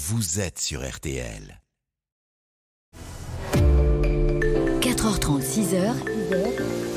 vous êtes sur RTL. 4h30, 6h.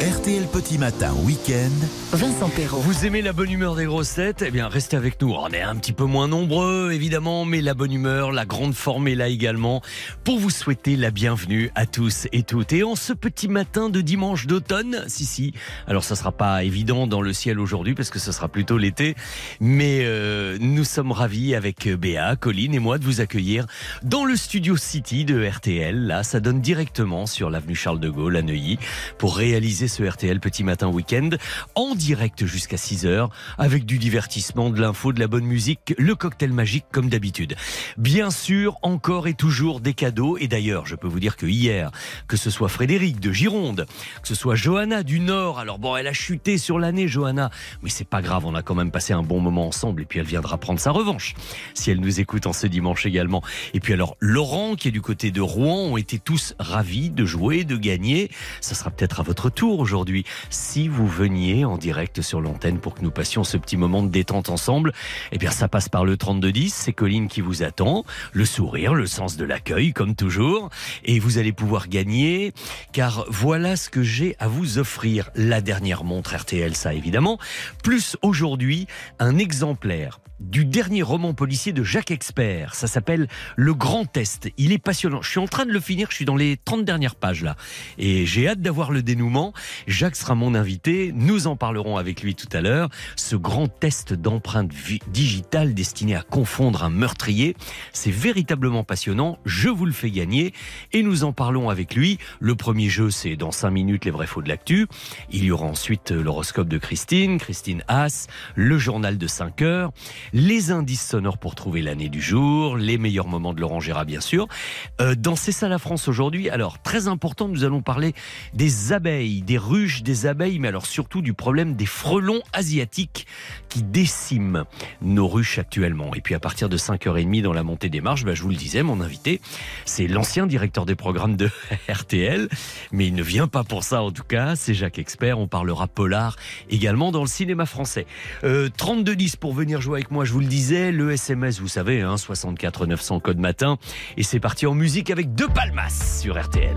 RTL Petit Matin Week-end. Vincent Perrault. Vous aimez la bonne humeur des grosses têtes? Eh bien, restez avec nous. On est un petit peu moins nombreux, évidemment, mais la bonne humeur, la grande forme est là également pour vous souhaiter la bienvenue à tous et toutes. Et en ce petit matin de dimanche d'automne, si, si, alors ça sera pas évident dans le ciel aujourd'hui parce que ce sera plutôt l'été, mais euh, nous sommes ravis avec Béa, Colline et moi de vous accueillir dans le studio City de RTL. Là, ça donne directement sur l'avenue Charles de Gaulle à Neuilly pour réaliser ce RTL Petit Matin Week-end en direct jusqu'à 6h avec du divertissement, de l'info, de la bonne musique, le cocktail magique comme d'habitude. Bien sûr, encore et toujours des cadeaux. Et d'ailleurs, je peux vous dire que hier, que ce soit Frédéric de Gironde, que ce soit Johanna du Nord, alors bon, elle a chuté sur l'année, Johanna, mais c'est pas grave, on a quand même passé un bon moment ensemble et puis elle viendra prendre sa revanche si elle nous écoute en ce dimanche également. Et puis alors, Laurent, qui est du côté de Rouen, ont été tous ravis de jouer, de gagner. Ça sera peut-être à votre tour aujourd'hui. Si vous veniez en direct sur l'antenne pour que nous passions ce petit moment de détente ensemble, eh bien ça passe par le 3210, c'est Colline qui vous attend, le sourire, le sens de l'accueil comme toujours, et vous allez pouvoir gagner, car voilà ce que j'ai à vous offrir. La dernière montre RTL, ça évidemment, plus aujourd'hui un exemplaire du dernier roman policier de Jacques Expert. Ça s'appelle Le Grand Test. Il est passionnant. Je suis en train de le finir, je suis dans les 30 dernières pages là. Et j'ai hâte d'avoir le dénouement. Jacques sera mon invité. Nous en parlerons avec lui tout à l'heure. Ce grand test d'empreinte digitale destiné à confondre un meurtrier. C'est véritablement passionnant. Je vous le fais gagner. Et nous en parlons avec lui. Le premier jeu, c'est dans 5 minutes les vrais faux de l'actu. Il y aura ensuite l'horoscope de Christine, Christine Haas, le journal de 5 heures les indices sonores pour trouver l'année du jour, les meilleurs moments de Laurent Gérard bien sûr. Euh, dans C'est ça la France aujourd'hui, alors très important, nous allons parler des abeilles, des ruches des abeilles, mais alors surtout du problème des frelons asiatiques qui déciment nos ruches actuellement. Et puis à partir de 5h30 dans la montée des marches, bah, je vous le disais, mon invité, c'est l'ancien directeur des programmes de RTL, mais il ne vient pas pour ça en tout cas, c'est Jacques Expert, on parlera polar également dans le cinéma français. Euh, 3210 pour venir jouer avec moi je vous le disais, le SMS, vous savez, hein, 64 900 code matin. Et c'est parti en musique avec deux palmas sur RTL.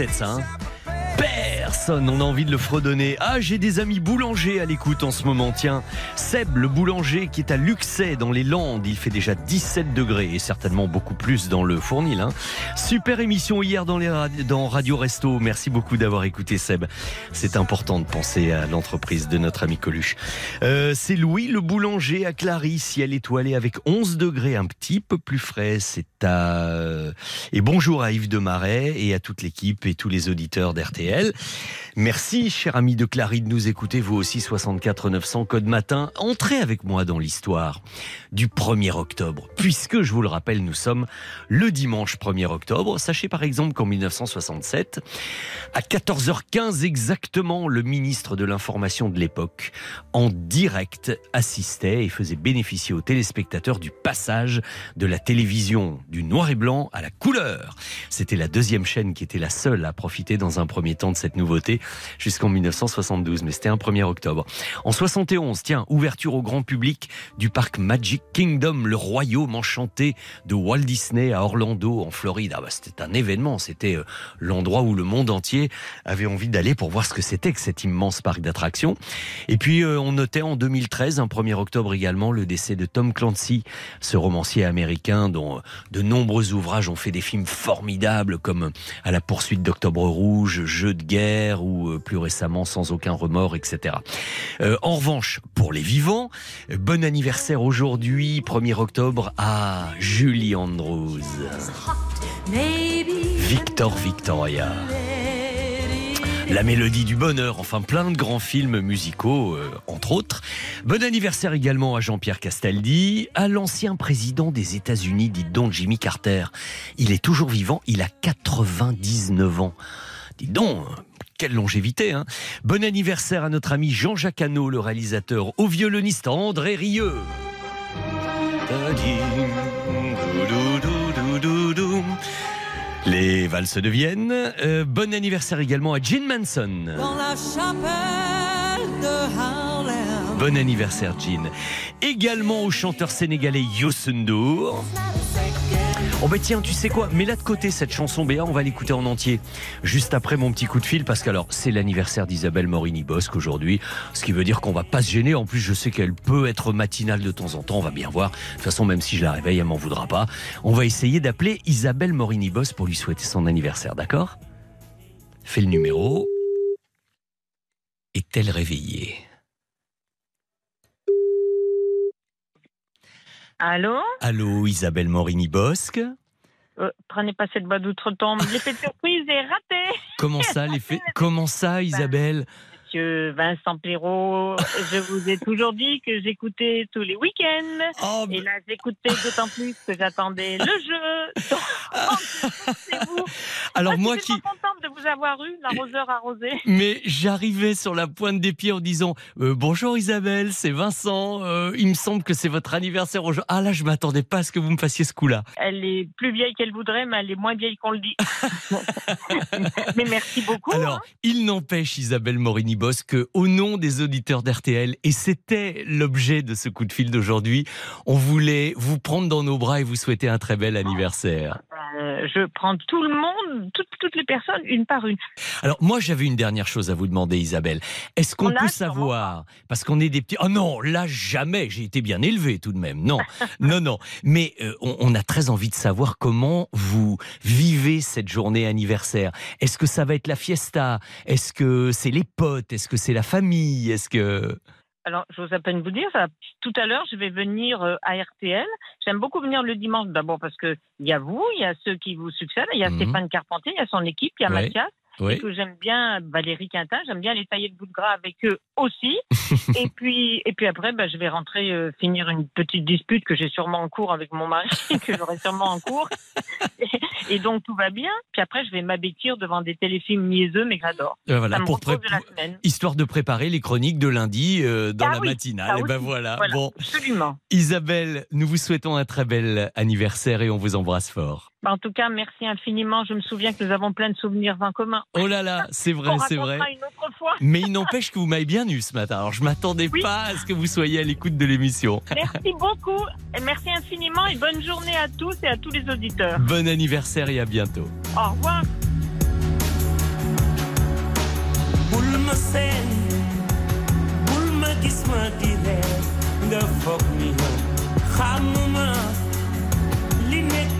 Tête ça. Hein on a envie de le fredonner. Ah, j'ai des amis boulangers à l'écoute en ce moment, tiens. Seb, le boulanger qui est à Luxay dans les Landes, il fait déjà 17 degrés et certainement beaucoup plus dans le fournil. Hein. Super émission hier dans, les dans Radio Resto, merci beaucoup d'avoir écouté Seb. C'est important de penser à l'entreprise de notre ami Coluche. Euh, c'est Louis, le boulanger à Clary, ciel étoilé avec 11 degrés, un petit peu plus frais. C'est à... Et bonjour à Yves de Marais et à toute l'équipe et tous les auditeurs d'RTL. Merci, cher ami de Clary, de nous écouter, vous aussi, 64 900, code matin. Entrez avec moi dans l'histoire du 1er octobre, puisque, je vous le rappelle, nous sommes le dimanche 1er octobre. Sachez par exemple qu'en 1967, à 14h15 exactement, le ministre de l'Information de l'époque, en direct, assistait et faisait bénéficier aux téléspectateurs du passage de la télévision du noir et blanc à la couleur. C'était la deuxième chaîne qui était la seule à profiter dans un premier temps de cette nouveauté jusqu'en 1972, mais c'était un 1er octobre. En 71, tiens, ouverture au grand public du parc Magic Kingdom, le royaume enchanté de Walt Disney à Orlando, en Floride. Ah bah, c'était un événement, c'était euh, l'endroit où le monde entier avait envie d'aller pour voir ce que c'était que cet immense parc d'attractions. Et puis euh, on notait en 2013, un 1er octobre également, le décès de Tom Clancy, ce romancier américain dont euh, de nombreux ouvrages ont fait des films formidables comme À la poursuite d'Octobre Rouge, Jeux de guerre ou plus récemment Sans aucun remords, etc. en revanche, pour les vivants, bon anniversaire aujourd'hui, 1er octobre, à Julie Andrews. Victor Victoria. La mélodie du bonheur, enfin plein de grands films musicaux, euh, entre autres. Bon anniversaire également à Jean-Pierre Castaldi, à l'ancien président des États-Unis, dit donc Jimmy Carter. Il est toujours vivant, il a 99 ans. Dis donc, quelle longévité, hein Bon anniversaire à notre ami Jean-Jacques Hano, le réalisateur, au violoniste André Rieu. Les valses de Vienne. Euh, bon anniversaire également à Gene Manson. Dans la chapelle de Harlem. Bon anniversaire, Gene. Également au chanteur sénégalais Youssou N'Dour. Oh bah tiens, tu sais quoi Mets-la de côté cette chanson Béa, on va l'écouter en entier. Juste après mon petit coup de fil, parce que alors c'est l'anniversaire d'Isabelle Morini-Bosque aujourd'hui, ce qui veut dire qu'on va pas se gêner. En plus, je sais qu'elle peut être matinale de temps en temps, on va bien voir. De toute façon, même si je la réveille, elle m'en voudra pas. On va essayer d'appeler Isabelle Morini-Bosque pour lui souhaiter son anniversaire, d'accord? Fais le numéro. Est-elle réveillée? Allô Allô, Isabelle Morini-Bosque Euh, Prenez pas cette voix d'outre-tombe. L'effet de surprise est raté. Comment ça, l'effet Comment ça, Isabelle Monsieur Vincent Perrault, je vous ai toujours dit que j'écoutais tous les week-ends. Oh, Et là, j'écoutais d'autant plus que j'attendais le jeu. Donc, vous. Alors Moi, moi qui... avoir eu, l'arroseur arrosé. Mais j'arrivais sur la pointe des pieds en disant euh, bonjour Isabelle, c'est Vincent. euh, il me semble que c'est votre anniversaire aujourd'hui. Ah là, je m'attendais pas à ce que vous me fassiez ce coup-là. Elle est plus vieille qu'elle voudrait, mais elle est moins vieille qu'on le dit. mais merci beaucoup. Alors, hein. il n'empêche Isabelle Morini-Bosque que, au nom des auditeurs d'RTL, et c'était l'objet de ce coup de fil d'aujourd'hui, on voulait vous prendre dans nos bras et vous souhaiter un très bel anniversaire. Euh, je prends tout le monde, toutes, toutes les personnes, une par une. Alors moi j'avais une dernière chose à vous demander Isabelle. Est-ce qu'on peut savoir parce qu'on est des petits Oh non, là jamais, j'ai été bien élevé tout de même. Non. non non, mais euh, on, on a très envie de savoir comment vous vivez cette journée anniversaire. Est-ce que ça va être la fiesta? Est-ce que c'est les potes? Est-ce que c'est la famille? Est-ce que Alors, j'ose à peine vous dire, ça, tout à l'heure, je vais venir euh, à RTL. J'aime beaucoup venir le dimanche, d'abord parce qu'il y a vous, il y a ceux qui vous succèdent, il y a Mhm. Stéphane Carpentier, il y a son équipe, il y a. Mathias, et que j'aime bien Valérie Quintin, j'aime bien les tailler de bout de gras avec eux aussi. et, puis, et puis après, bah, je vais rentrer euh, finir une petite dispute que j'ai sûrement en cours avec mon mari, que j'aurai sûrement en cours. et, et donc, tout va bien. Puis après, je vais m'abêtir devant des téléfilms niaiseux, mais que j'adore. Euh, voilà Ça me pour repose pré- de la semaine. histoire de préparer les chroniques de lundi euh, dans Ah la oui, matinale. ça Et ben aussi. voilà. Voilà. Bon, Absolument. Isabelle, nous vous souhaitons un très bel anniversaire et on vous embrasse fort. En tout cas, merci infiniment. Je me souviens que nous avons plein de souvenirs en commun. Oh là là, c'est vrai, c'est vrai. une autre fois. Mais il n'empêche que vous m'avez bien eu ce matin. Alors je m'attendais Oui. pas à ce que vous soyez à l'écoute de l'émission. Merci beaucoup. Et Merci infiniment et bonne journée à tous et à tous les auditeurs. Bon anniversaire et à bientôt. Au revoir. li nekk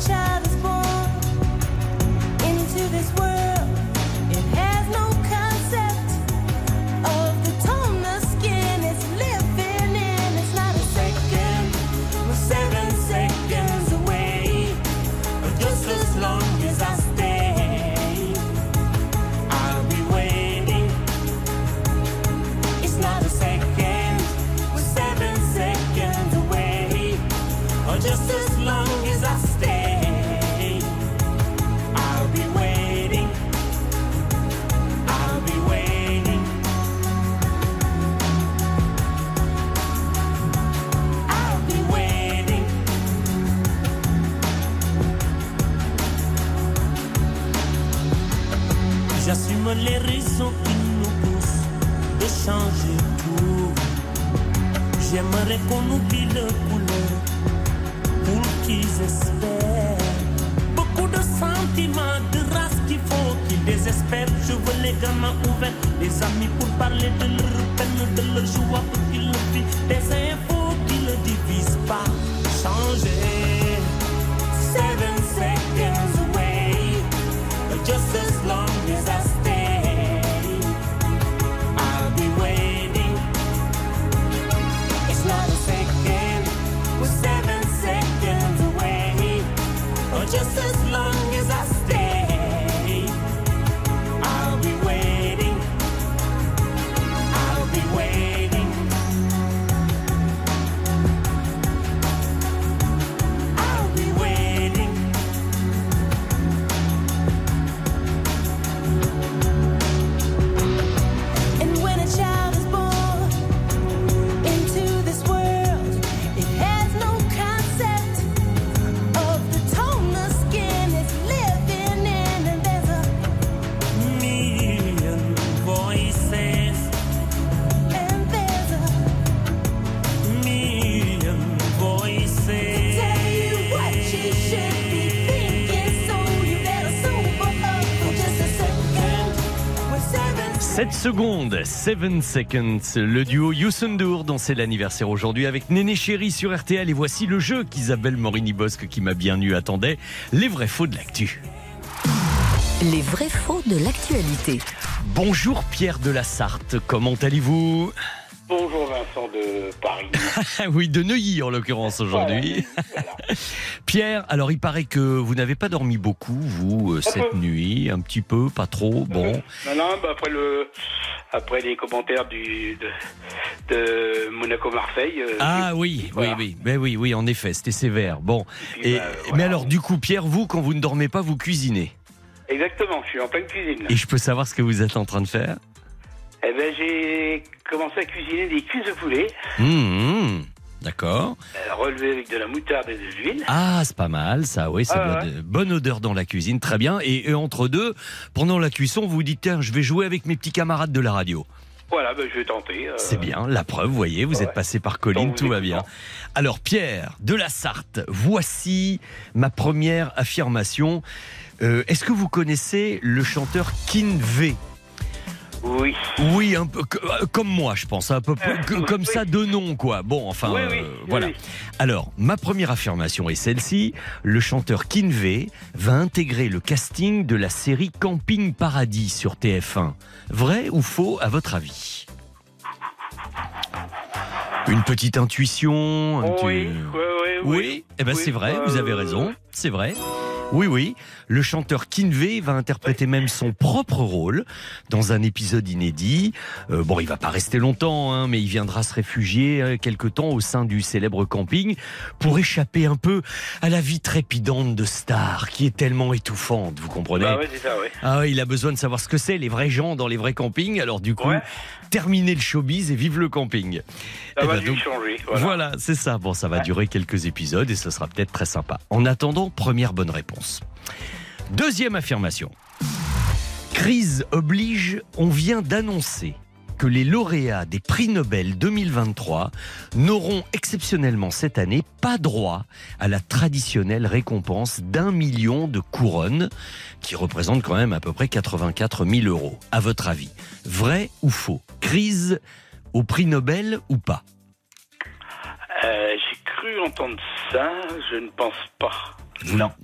child secondes, 7 seconds, le duo Youssoundour dont c'est l'anniversaire aujourd'hui avec Néné Chéri sur RTL et voici le jeu qu'Isabelle Morini-Bosque qui m'a bien eu attendait, les vrais faux de l'actu. Les vrais faux de l'actualité. Bonjour Pierre de la Sarthe, comment allez-vous? Bonjour Vincent de Paris. Oui, de Neuilly en l'occurrence aujourd'hui. Pierre, alors il paraît que vous n'avez pas dormi beaucoup, vous, euh, cette peu. nuit, un petit peu, pas trop, bon. Non, non, bah après, le, après les commentaires du, de, de Monaco-Marseille. euh, Ah oui, voilà. oui, oui, mais oui, oui, en effet, c'était sévère. Bon, puis, et, bah, mais alors du coup, Pierre, vous, quand vous ne dormez pas, vous cuisinez? Exactement, je suis en pleine cuisine. Et je peux savoir ce que vous êtes en train de faire? Eh ben, j'ai commencé à cuisiner des cuisses de poulet, Hum, hum, D'accord. euh, relevées avec de la moutarde et de l'huile. Ah, c'est pas mal, ça, oui, ça Ah, doit de bonne odeur dans la cuisine, très bien. Et, et entre deux, pendant la cuisson, vous dites, tiens, je vais jouer avec mes petits camarades de la radio. Voilà, ben, je vais tenter. euh, C'est bien, la preuve, vous voyez, vous ouais. êtes passé par Colline, tout va bien. Alors Pierre, de la Sarthe, voici ma première affirmation. Euh, Est-ce que vous connaissez le chanteur Kinvé Oui. Oui, un peu euh, comme moi, je pense, un peu Euh, comme oui. ça de nom, quoi. Bon, enfin, Oui, oui, euh, voilà. Alors, ma première affirmation est celle-ci le chanteur Kinvé va intégrer le casting de la série Camping Paradis sur TF1. Vrai ou faux, à votre avis? Une petite intuition un oui, petit- oui, oui, oui. Oui, eh ben c'est vrai, vous avez raison, c'est vrai. Oui, oui. Le chanteur Kinvey va interpréter même son propre rôle dans un épisode inédit. Euh, bon, il va pas rester longtemps, hein, mais il viendra se réfugier euh, quelque temps au sein du célèbre camping pour échapper un peu à la vie trépidante de Star, qui est tellement étouffante, vous comprenez? Bah ouais, c'est ça, ouais. Ah il a besoin de savoir ce que c'est, les vrais gens dans les vrais campings. Alors du coup, Ouais. Terminer le showbiz et vive le camping. Ça Eh va ben, dû donc, changer. Voilà, Voilà. c'est ça. Bon, ça va durer quelques épisodes et ce sera peut-être très sympa. En attendant, première bonne réponse. Deuxième affirmation. Crise oblige, on vient d'annoncer que les lauréats des prix Nobel 2023 n'auront exceptionnellement cette année pas droit à la traditionnelle récompense d'un million de couronnes, qui représente quand même à peu près 84 000 euros. À votre avis, vrai ou faux? Crise au prix Nobel ou pas? Euh, J'ai cru entendre ça, je ne pense pas.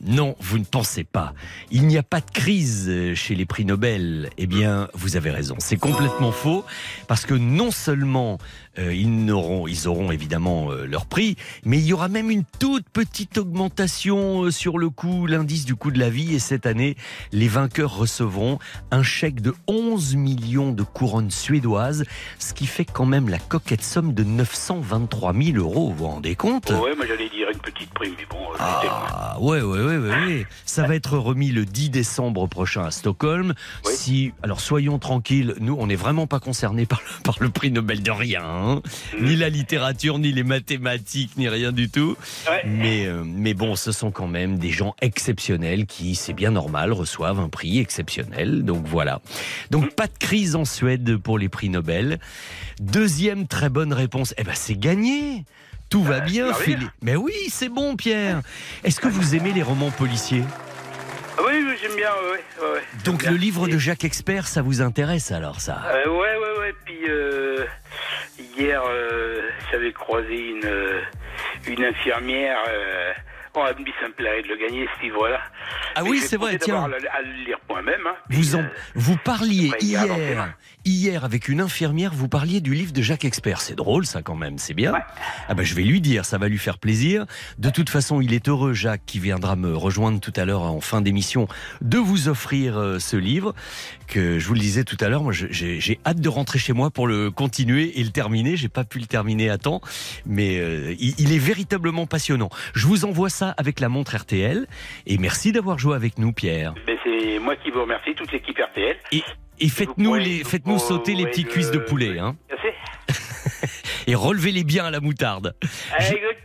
Non, vous ne pensez pas. Il n'y a pas de crise euh, chez les prix Nobel. Eh bien, vous avez raison. C'est complètement faux parce que non seulement euh, ils, n'auront, ils auront évidemment euh, leur prix, mais il y aura même une toute petite augmentation euh, sur le coût, l'indice du coût de la vie. Et cette année, les vainqueurs recevront un chèque de 11 millions de couronnes suédoises, ce qui fait quand même la coquette somme de 923 000 euros. Vous vous rendez compte? Ouais, moi j'allais dire une petite prime, mais bon, euh, ah, ouais, ouais, ouais, ouais, ouais. Ça va être remis le 10 décembre prochain à Stockholm. Oui. Si, alors soyons tranquilles, nous, on n'est vraiment pas concernés par le, par le prix Nobel de rien. hein. Mm. Ni la littérature, ni les mathématiques, ni rien du tout. Ouais. Mais, euh, mais bon, ce sont quand même des gens exceptionnels qui, c'est bien normal, reçoivent un prix exceptionnel. Donc voilà. Donc pas de crise en Suède pour les prix Nobel. Deuxième très bonne réponse. Eh ben, c'est gagné. Tout va bien, merveilleux. Philippe. Mais oui, c'est bon, Pierre. Est-ce que vous aimez les romans policiers? Ah oui, oui, j'aime bien, ouais, ouais, ouais. Donc le bien. livre de Jacques Expert, ça vous intéresse alors ça? Euh, ouais, ouais, ouais. Puis euh, hier, euh, j'avais croisé une, euh, une infirmière. Euh, oh, dit, ça me plairait de le gagner, ce livre-là. Ah Mais oui, c'est vrai, tiens. À, le- lire moi-même. Hein, Vous, en, euh, vous un hier. Hier avec une infirmière, vous parliez du livre de Jacques Expert. C'est drôle ça quand même, c'est bien. Ouais. Ah ben je vais lui dire, ça va lui faire plaisir. De toute façon, il est heureux, Jacques, qui viendra me rejoindre tout à l'heure en fin d'émission, de vous offrir euh, ce livre que je vous le disais tout à l'heure. Moi, j'ai j'ai hâte de rentrer chez moi pour le continuer et le terminer. J'ai pas pu le terminer à temps, mais euh, il, il est véritablement passionnant. Je vous envoie ça avec la montre RTL et merci d'avoir joué avec nous, Pierre. ben, c'est moi qui vous remercie, toute l'équipe RTL. Et, et faites-nous les, faites-nous sauter les petites cuisses de poulet, hein, et relevez-les bien à la moutarde. Ah, Exactement.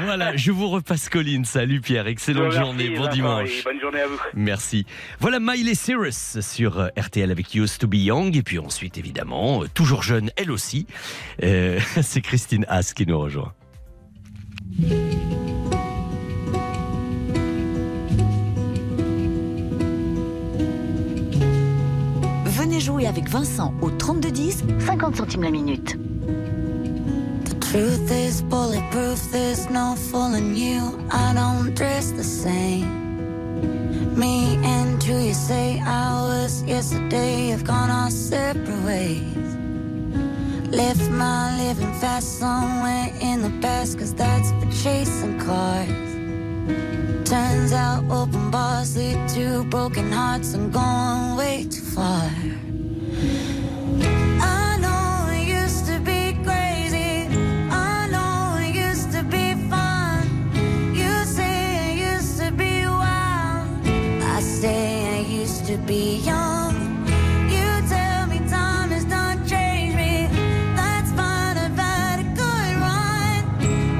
Voilà, je vous repasse Colline. Salut Pierre, excellente Merci, journée, bon dimanche. Bonne journée à vous. Merci. Voilà Miley Cyrus sur euh, RTL avec Used to Be Young. Et puis ensuite, évidemment, euh, toujours jeune, elle aussi, euh, c'est Christine Haas qui nous rejoint. Avec Vincent au 3210, 50 centimes la minute. The truth is bulletproof, there's no fooling you. I don't dress the same. Me and you, you say hours yesterday have gone our separate ways. Left my living fast somewhere in the past, cause that's for chasing cars. Turns out open bars lead to broken hearts and going way too far. I know it used to be crazy. I know it used to be fun. You say it used to be wild. I say I used to be young. You tell me time has done changed me. That's fine, I've had a good run.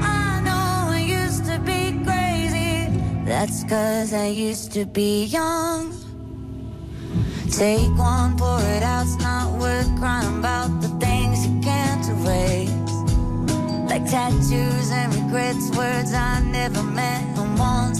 I know I used to be crazy. That's cause I used to be young. Take one, pour it out, it's not worth crying about the things you can't erase. Like tattoos and regrets, words I never meant, and ones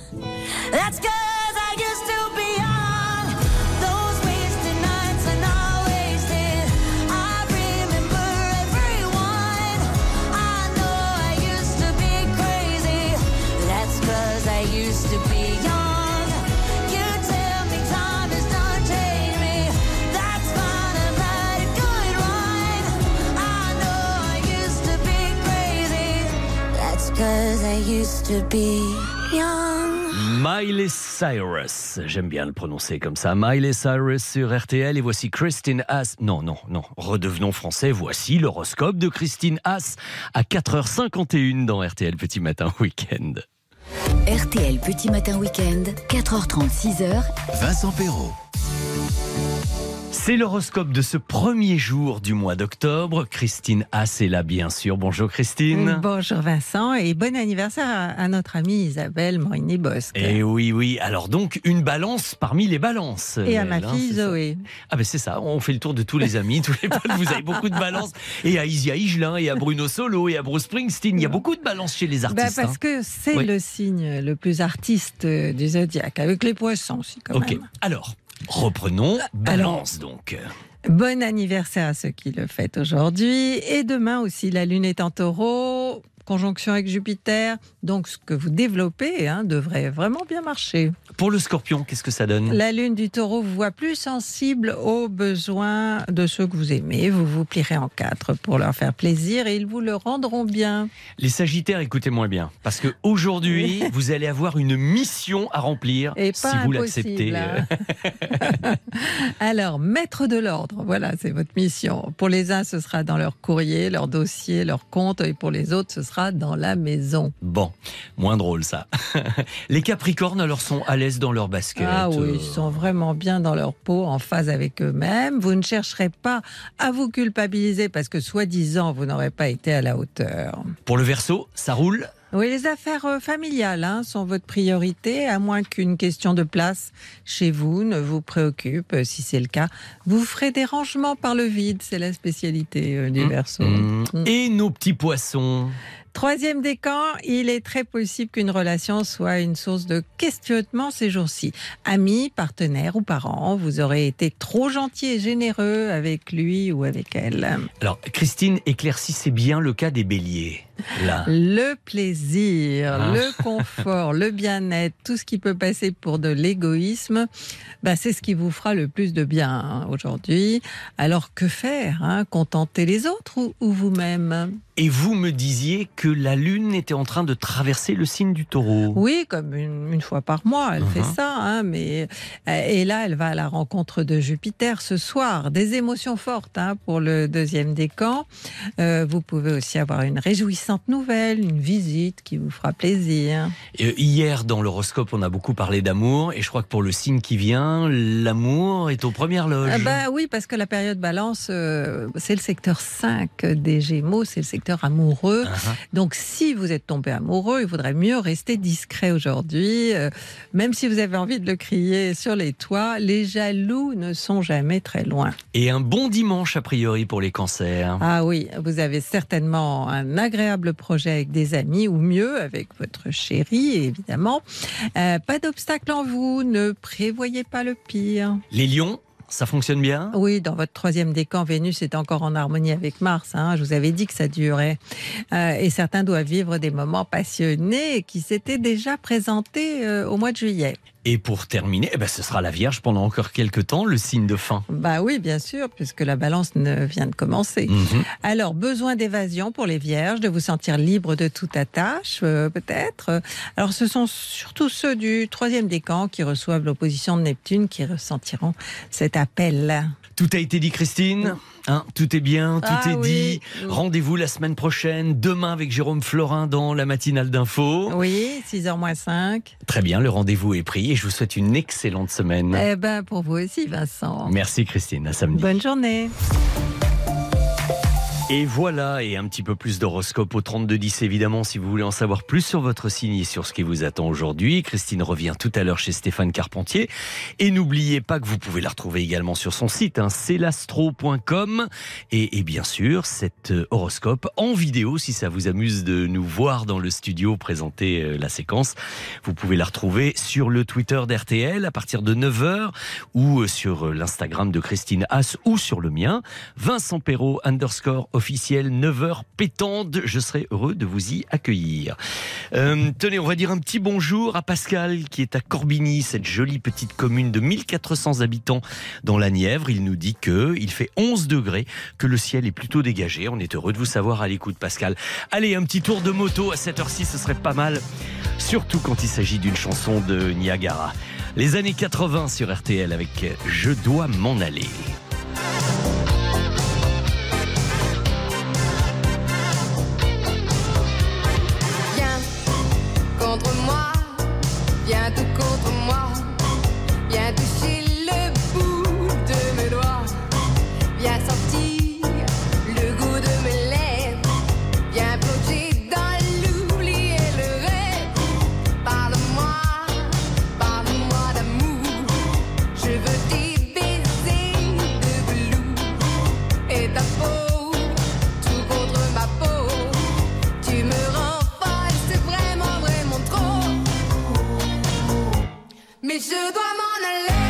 Cause I used to be young. Miley Cyrus, j'aime bien le prononcer comme ça. Miley Cyrus sur RTL et voici Christine Haas. Non, non, non, redevenons français. Voici l'horoscope de Christine Haas à 4h51 dans RTL Petit Matin Week-end. RTL Petit Matin Week-end, 4h30, 6h. Vincent Perrault. C'est l'horoscope de ce premier jour du mois d'octobre. Christine Haas est là, bien sûr. Bonjour Christine. Bonjour Vincent et bon anniversaire à, notre amie Isabelle Morini-Bosque. Et Eh oui, oui. Alors donc, une balance parmi les balances. Et à ma hein, fille c'est ça Zoé. Ah ben c'est ça, on fait le tour de tous les amis, tous les potes, vous avez beaucoup de balances. Et à Isia Higelin, et à Bruno Solo, et à Bruce Springsteen, il y a beaucoup de balances chez les Bah, artistes. parce hein. que c'est Oui. le signe le plus artiste euh, du zodiaque, avec les poissons aussi quand Ok, même. alors, reprenons. Balance donc. Bon anniversaire à ceux qui le fêtent aujourd'hui. Et demain aussi, la Lune est en taureau, conjonction avec Jupiter. Donc ce que vous développez hein, devrait vraiment bien marcher. Pour le scorpion, qu'est-ce que ça donne La Lune du taureau vous voit plus sensible aux besoins de ceux que vous aimez. Vous vous plierez en quatre pour leur faire plaisir et ils vous le rendront bien. Les sagittaires, écoutez-moi bien, parce que aujourd'hui, vous allez avoir une mission à remplir, Et si vous l'acceptez. hein. Alors, mettre de l'ordre, voilà, c'est votre mission. Pour les uns, ce sera dans leur courrier, leur dossier, leur compte, et pour les autres, ce sera dans la maison. Bon, moins drôle ça. Les capricornes, alors, sont à l'aise dans leur basket. Ah oui, ils sont vraiment bien dans leur peau, en phase avec eux-mêmes. Vous ne chercherez pas à vous culpabiliser parce que, soi-disant, vous n'aurez pas été à la hauteur. Pour le verso, ça roule Oui, les affaires euh, familiales hein, sont votre priorité, à moins qu'une question de place chez vous ne vous préoccupe. Euh, Si c'est le cas, vous ferez des rangements par le vide. C'est la spécialité euh, du Verseau. Mmh. Mm. Et nos petits poissons Troisième décan, il est très possible qu'une relation soit une source de questionnement ces jours-ci. Amis, partenaires ou parents, vous aurez été trop gentil et généreux avec lui ou avec elle. Alors, Christine, éclaircissez bien le cas des béliers. Là. Le plaisir, Ah. le confort, le bien-être, tout ce qui peut passer pour de l'égoïsme, bah, c'est ce qui vous fera le plus de bien hein, aujourd'hui. Alors que faire hein Contenter les autres ou, ou vous-même? Et vous me disiez que la Lune était en train de traverser le signe du taureau. Oui, comme une, une fois par mois, elle fait Mhm. ça. hein, mais euh, et là, elle va à la rencontre de Jupiter ce soir. Des émotions fortes hein, pour le deuxième décan. Euh, vous pouvez aussi avoir une réjouissante nouvelle, une visite qui vous fera plaisir. Euh, hier, dans l'horoscope, on a beaucoup parlé d'amour. Et je crois que pour le signe qui vient, l'amour est aux premières loges. Ah bah oui, parce que la période balance, euh, c'est le secteur 5 des Gémeaux, c'est le secteur amoureux. Ah, Donc si vous êtes tombé amoureux, il vaudrait mieux rester discret aujourd'hui. Euh, même si vous avez envie de le crier sur les toits, les jaloux ne sont jamais très loin. Et un bon dimanche, a priori, pour les cancers. Ah oui, vous avez certainement un agréable projet avec des amis, ou mieux avec votre chérie, évidemment. Euh, pas d'obstacle en vous, ne prévoyez pas le pire. Les lions, ça fonctionne bien Oui, dans votre troisième décan, Vénus est encore en harmonie avec Mars. hein. Je vous avais dit que ça durait. Euh, et certains doivent vivre des moments passionnés qui s'étaient déjà présentés euh, au mois de juillet. Et pour terminer, eh ben, ce sera la Vierge pendant encore quelques temps, le signe de fin. Bah oui, bien sûr, puisque la balance ne vient de commencer. Mhm. Alors, besoin d'évasion pour les vierges, de vous sentir libre de toute attache, euh, peut-être. Alors, ce sont surtout ceux du troisième décan qui reçoivent l'opposition de Neptune qui ressentiront cet appel. Tout a été dit, Christine? Hein, tout est bien, tout Ah est oui. dit. Rendez-vous la semaine prochaine, demain avec Jérôme Florin dans la matinale d'info. Oui, 6h moins 5. Très bien, le rendez-vous est pris et je vous souhaite une excellente semaine. Eh ben, pour vous aussi, Vincent. Merci Christine, à samedi. Bonne journée. Et voilà, et un petit peu plus d'horoscope au 3210 évidemment si vous voulez en savoir plus sur votre signe et sur ce qui vous attend aujourd'hui. Christine revient tout à l'heure chez Stéphane Carpentier. Et n'oubliez pas que vous pouvez la retrouver également sur son site, hein, celastro.com. Et, bien sûr, cet euh, horoscope en vidéo, si ça vous amuse de nous voir dans le studio présenter euh, la séquence, vous pouvez la retrouver sur le Twitter d'RTL à partir de 9h ou euh, sur l'Instagram de Christine Haas ou sur le mien. Vincent Perrault underscore officiel 9h pétante. Je serai heureux de vous y accueillir. Euh, tenez, on va dire un petit bonjour à Pascal qui est à Corbigny, cette jolie petite commune de 1400 habitants dans la Nièvre. Il nous dit que il fait 11 degrés, que le ciel est plutôt dégagé. On est heureux de vous savoir à l'écoute, Pascal. Allez, un petit tour de moto à cette heure-ci, ce serait pas mal. Surtout quand il s'agit d'une chanson de Niagara. Les années 80 sur RTL avec Je dois m'en aller. Mais je dois m'en aller.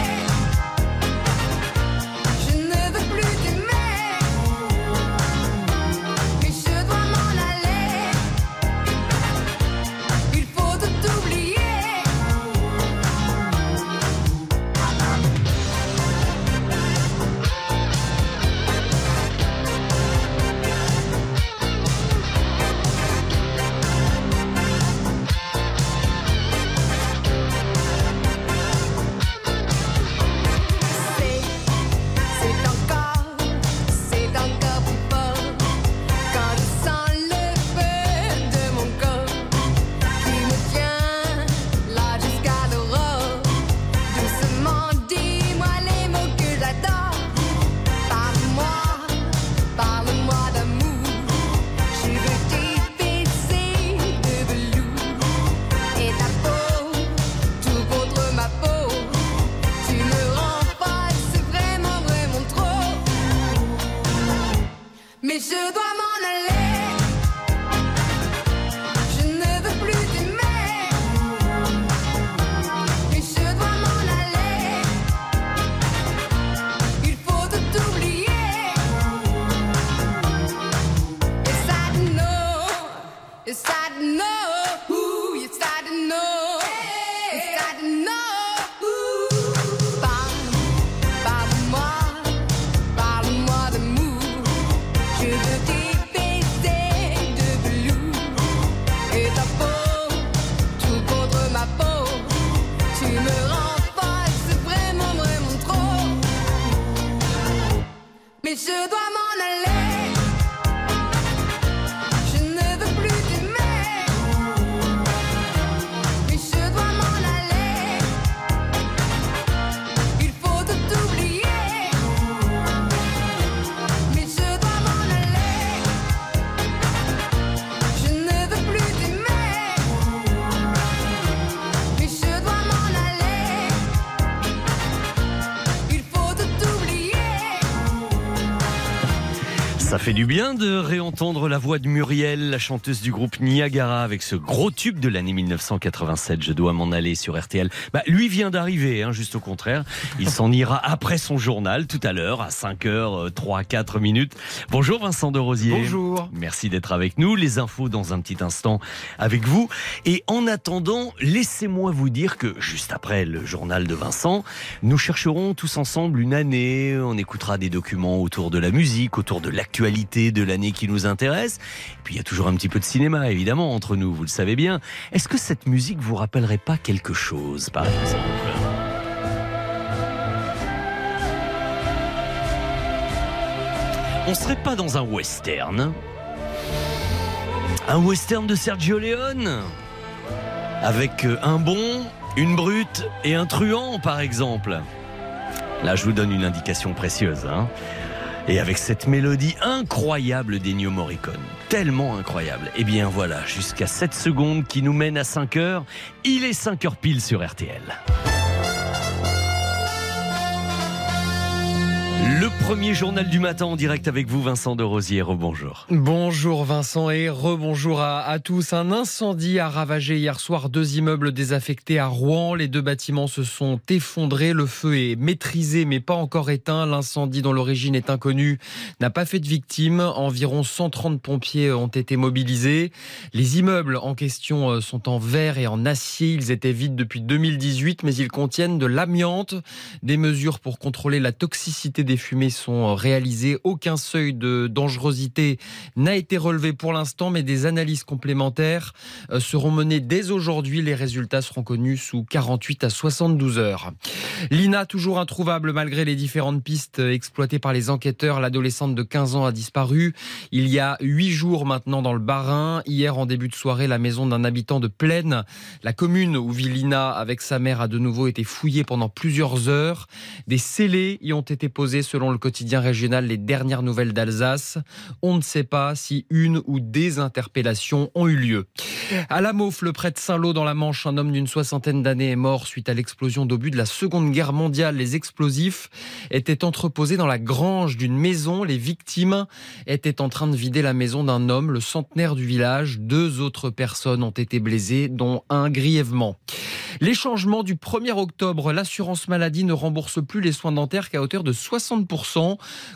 Du bien de réentendre la voix de Muriel, la chanteuse du groupe Niagara, avec ce gros tube de l'année 1987. Je dois m'en aller sur RTL. Bah, lui vient d'arriver, hein, juste au contraire. Il s'en ira après son journal, tout à l'heure, à 5h, 3, 4 minutes. Bonjour Vincent de Rosier. Bonjour. Merci d'être avec nous. Les infos dans un petit instant avec vous. Et en attendant, laissez-moi vous dire que juste après le journal de Vincent, nous chercherons tous ensemble une année. On écoutera des documents autour de la musique, autour de l'actualité de l'année qui nous intéresse. Et puis il y a toujours un petit peu de cinéma, évidemment, entre nous, vous le savez bien. Est-ce que cette musique vous rappellerait pas quelque chose, par exemple? On serait pas dans un western? Un western de Sergio Leone? Avec euh, un bon, une brute et un truand, par exemple. Là, je vous donne une indication précieuse. hein. Et avec cette mélodie incroyable d'Ennio Morricone, tellement incroyable. Et bien voilà, jusqu'à 7 secondes qui nous mènent à 5 heures. Il est 5 heures pile sur RTL. Le premier journal du matin en direct avec vous, Vincent de Rosier. Rebonjour. Bonjour Vincent et rebonjour à, à tous. Un incendie a ravagé hier soir deux immeubles désaffectés à Rouen. Les deux bâtiments se sont effondrés. Le feu est maîtrisé mais pas encore éteint. L'incendie dont l'origine est inconnue n'a pas fait de victimes. Environ 130 pompiers ont été mobilisés. Les immeubles en question euh, sont en verre et en acier. Ils étaient vides depuis 2018 mais ils contiennent de l'amiante. Des mesures pour contrôler la toxicité des fumées sont réalisées. Aucun seuil de dangerosité n'a été relevé pour l'instant, mais des analyses complémentaires euh, seront menées dès aujourd'hui. Les résultats seront connus sous 48 à 72 heures. Lina, toujours introuvable malgré les différentes pistes exploitées par les enquêteurs. L'adolescente de 15 ans a disparu il y a huit jours maintenant dans le Bas-Rhin. Hier, en début de soirée, la maison d'un habitant de Plaine, la commune où vit Lina avec sa mère, a de nouveau été fouillée pendant plusieurs heures. Des scellés y ont été posés selon le quotidien régional Les Dernières Nouvelles d'Alsace. On ne sait pas si une ou des interpellations ont eu lieu. À la Maufle, près de Saint-Lô dans la Manche, un homme d'une soixantaine d'années est mort suite à l'explosion d'obus de la Seconde Guerre mondiale. Les explosifs étaient entreposés dans la grange d'une maison. Les victimes étaient en train de vider la maison d'un homme, le centenaire du village. Deux autres personnes ont été blessées, dont un grièvement. Les changements du 1er octobre, l'assurance maladie ne rembourse plus les soins dentaires qu'à hauteur de 60%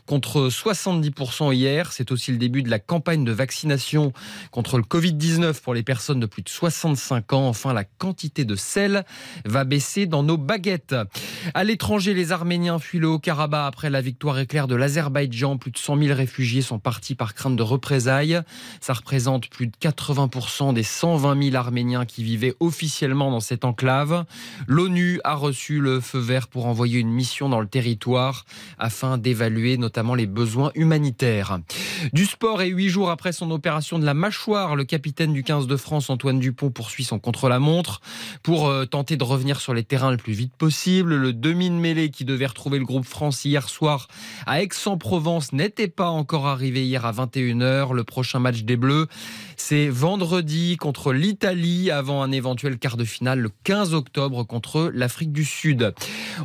contre 70% hier. C'est aussi le début de la campagne de vaccination contre le Covid-19 pour les personnes de plus de 65 ans. Enfin, la quantité de sel va baisser dans nos baguettes. À l'étranger, les Arméniens fuient le Haut-Karabakh après la victoire éclair de l'Azerbaïdjan. Plus de 100 000 réfugiés sont partis par crainte de représailles. Ça représente plus de 80% des 120 000 Arméniens qui vivaient officiellement dans cette enclave. L'ONU a reçu le feu vert pour envoyer une mission dans le territoire afin d'évaluer notamment les besoins humanitaires. Du sport et huit jours après son opération de la mâchoire, le capitaine du 15 de France, Antoine Dupont, poursuit son contre-la-montre pour euh, tenter de revenir sur les terrains le plus vite possible. Le demi de mêlée qui devait retrouver le groupe France hier soir à Aix-en-Provence n'était pas encore arrivé hier à 21h. Le prochain match des Bleus, c'est vendredi contre l'Italie avant un éventuel quart de finale le 15 octobre contre l'Afrique du Sud.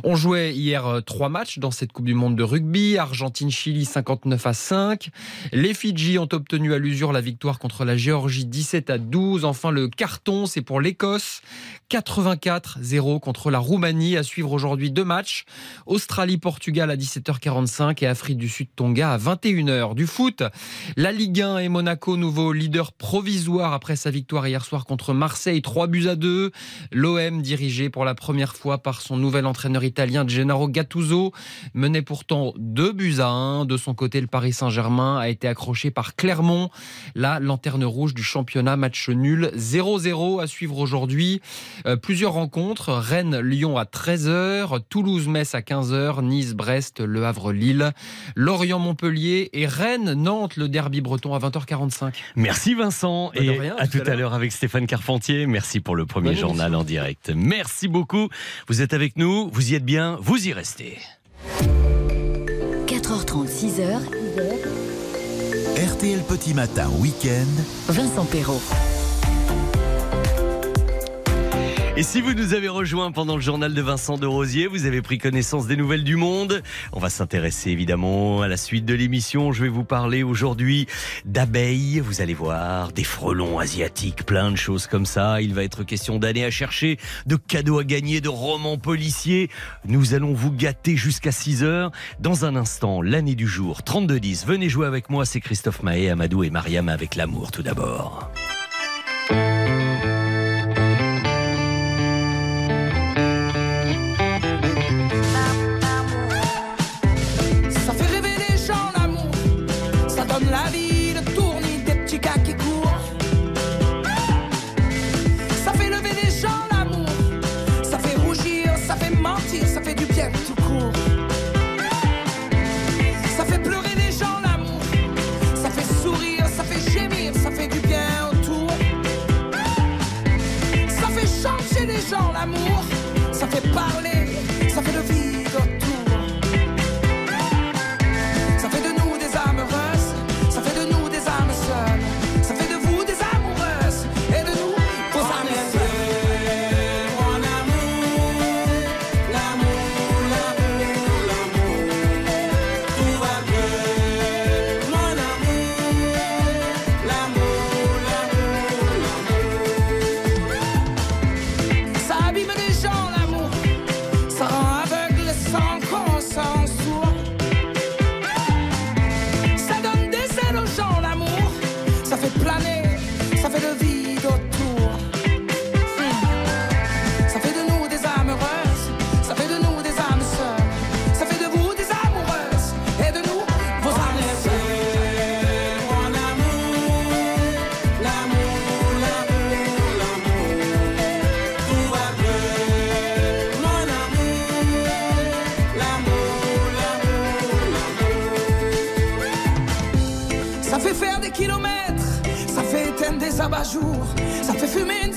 On jouait hier euh, trois matchs dans cette Coupe du Monde de rugby. Argentine-Chili 59 à 5. Les Fidji ont obtenu à l'usure la victoire contre la Géorgie 17 à 12. Enfin, le carton, c'est pour l'Écosse. 84-0 contre la Roumanie. À suivre aujourd'hui deux matchs. Australie-Portugal à 17h45 et Afrique du Sud-Tonga à 21h. Du foot, la Ligue 1 et Monaco, nouveau leader provisoire après sa victoire hier soir contre Marseille. 3 buts à 2. L'OM dirigé pour la première fois par son nouvel entraîneur italien Gennaro Gattuso menait pourtant 2 buts à 1. De son côté, le Paris Saint-Germain a été accroché par Clermont. La lanterne rouge du championnat, match nul 0-0 à suivre aujourd'hui. Euh, plusieurs rencontres. Rennes-Lyon à 13h, Toulouse-Metz à 15h, Nice-Brest, Le Havre-Lille, Lorient-Montpellier et Rennes-Nantes, le derby breton à 20h45. Merci Vincent Bah, et rien, à tout tout à à l'heure avec Stéphane Carpentier. Merci pour le premier Bonne journal en direct. Merci beaucoup. Vous êtes avec nous, vous y êtes bien, vous y restez. 4h30, 6h, RTL Petit Matin Week-end. Vincent Perrault. Et si vous nous avez rejoints pendant le journal de Vincent de Rosier, vous avez pris connaissance des nouvelles du monde. On va s'intéresser évidemment à la suite de l'émission. Je vais vous parler aujourd'hui d'abeilles. Vous allez voir des frelons asiatiques, plein de choses comme ça. Il va être question d'aller à chercher, de cadeaux à gagner, de romans policiers. Nous allons vous gâter jusqu'à 6 heures. Dans un instant, l'année du jour, 32-10. Venez jouer avec moi. C'est Christophe Mahé, Amadou et Mariam avec l'amour tout d'abord.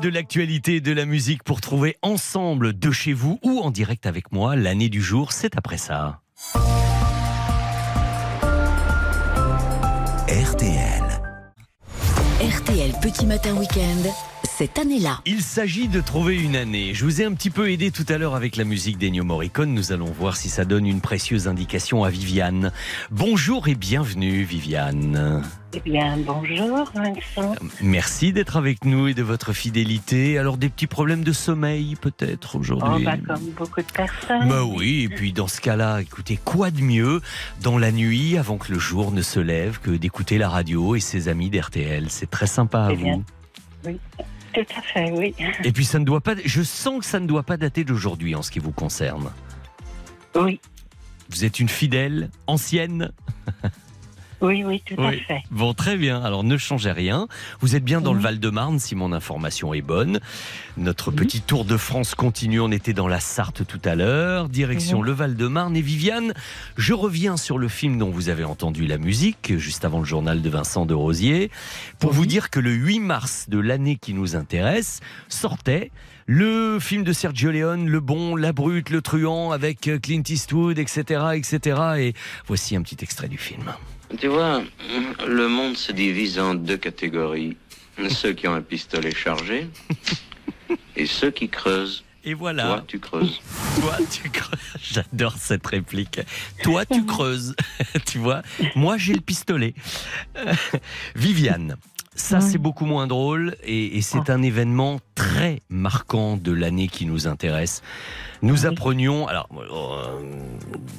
De l'actualité et de la musique pour trouver ensemble de chez vous ou en direct avec moi l'année du jour, c'est après ça. RTL. RTL Petit Matin Week-end, cette année-là. Il s'agit de trouver une année. Je vous ai un petit peu aidé tout à l'heure avec la musique d'Ennio Morricone. Nous allons voir si ça donne une précieuse indication à Viviane. Bonjour et bienvenue Viviane. Eh bien, bonjour Vincent. Merci d'être avec nous et de votre fidélité. Alors des petits problèmes de sommeil peut-être Oh, aujourd'hui bah, comme beaucoup de personnes. Bah oui, et puis dans ce cas-là, écoutez, quoi de mieux dans la nuit, avant que le jour ne se lève, que d'écouter la radio et ses amis d'RTL. C'est très sympa à Eh bien, vous. Oui, tout à fait, oui. Et puis ça ne doit pas, je sens que ça ne doit pas dater d'aujourd'hui en ce qui vous concerne. Oui, Vous êtes une fidèle, ancienne? Oui, oui, tout à Oui. fait. Bon, très bien. Alors ne changez rien. Vous êtes bien dans le Val-de-Marne, si mon information est bonne. Notre petit tour de France continue. On était dans la Sarthe tout à l'heure. Direction le Val-de-Marne. Et Viviane, je reviens sur le film dont vous avez entendu la musique, juste avant le journal de Vincent de Rosier, pour vous dire que le 8 mars de l'année qui nous intéresse, sortait le film de Sergio Leone, Le Bon, La Brute, Le Truand, avec Clint Eastwood, etc., etc. Et voici un petit extrait du film. Tu vois, le monde se divise en deux catégories. Ceux qui ont un pistolet chargé et ceux qui creusent. Et voilà. Toi, tu creuses. Toi, tu creuses. J'adore cette réplique. Toi, tu creuses. tu vois, moi, j'ai le pistolet. Euh, Viviane. Ça, c'est beaucoup moins drôle et, et c'est un événement très marquant de l'année qui nous intéresse. Nous apprenions, alors euh,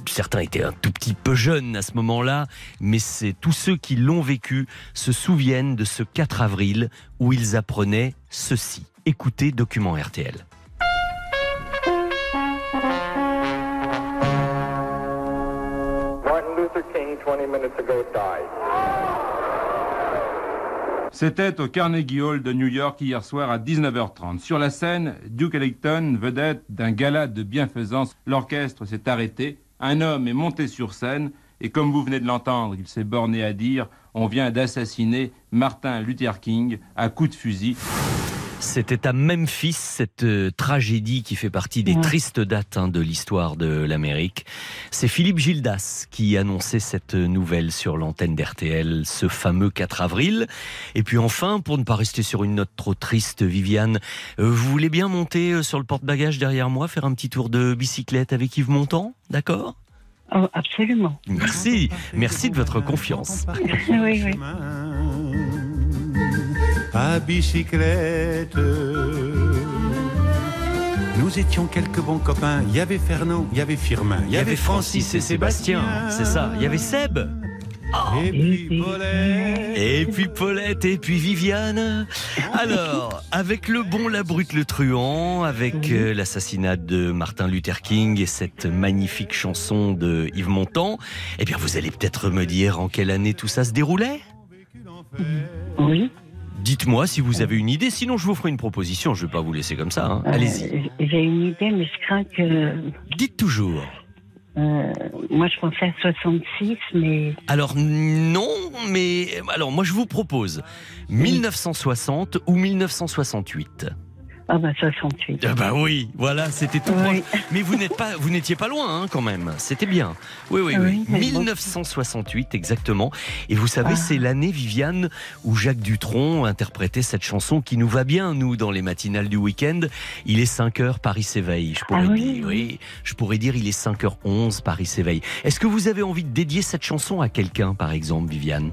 certains étaient un tout petit peu jeunes à ce moment-là, mais c'est tous ceux qui l'ont vécu se souviennent de ce 4 avril où ils apprenaient ceci. Écoutez document RTL. Martin Luther King, 20 minutes ago, died. C'était au Carnegie Hall de New York hier soir à 19h30. Sur la scène, Duke Ellington, vedette d'un gala de bienfaisance. L'orchestre s'est arrêté, un homme est monté sur scène et comme vous venez de l'entendre, il s'est borné à dire on vient d'assassiner Martin Luther King à coups de fusil. C'était à Memphis, cette euh, tragédie qui fait partie des Ouais. tristes dates hein, de l'histoire de l'Amérique. C'est Philippe Gildas qui annonçait cette nouvelle sur l'antenne d'RTL ce fameux 4 avril. Et puis enfin, pour ne pas rester sur une note trop triste, Viviane, euh, vous voulez bien monter euh, sur le porte-bagages derrière moi, faire un petit tour de bicyclette avec Yves Montand D'accord? Oh, absolument. Merci, merci de votre confiance. oui, oui. À bicyclette. Nous étions quelques bons copains. Il y avait Fernand, il y avait Firmin, Il y avait Francis et Sébastien, c'est ça. Il y avait Seb. Oh. Et puis Paulette. Et puis Paulette, et puis Viviane. Alors, avec le bon, la brute, le truand, avec euh, l'assassinat de Martin Luther King et cette magnifique chanson de Yves Montand, eh bien, vous allez peut-être me dire en quelle année tout ça se déroulait? Oui. Dites-moi si vous avez une idée, sinon je vous ferai une proposition. Je ne vais pas vous laisser comme ça. hein. Allez-y. Euh, J'ai une idée, mais je crains que. Dites toujours. Euh, moi, je pensais à 66, mais. Alors non, mais alors moi je vous propose 1960 ou 1968. Ah bah 68. Ah bah oui, voilà, c'était tout. Mais vous n'êtes pas, vous n'étiez pas loin hein, quand même. C'était bien. Oui, oui, Ah oui. oui, mais bon. 1968 exactement. Et vous savez, Ah. c'est l'année Viviane où Jacques Dutronc interprétait cette chanson qui nous va bien nous dans les matinales du week-end. Il est 5 heures, Paris s'éveille. Je pourrais Ah dire, oui, je pourrais dire, il est 5h11, Paris s'éveille. Est-ce que vous avez envie de dédier cette chanson à quelqu'un, par exemple, Viviane?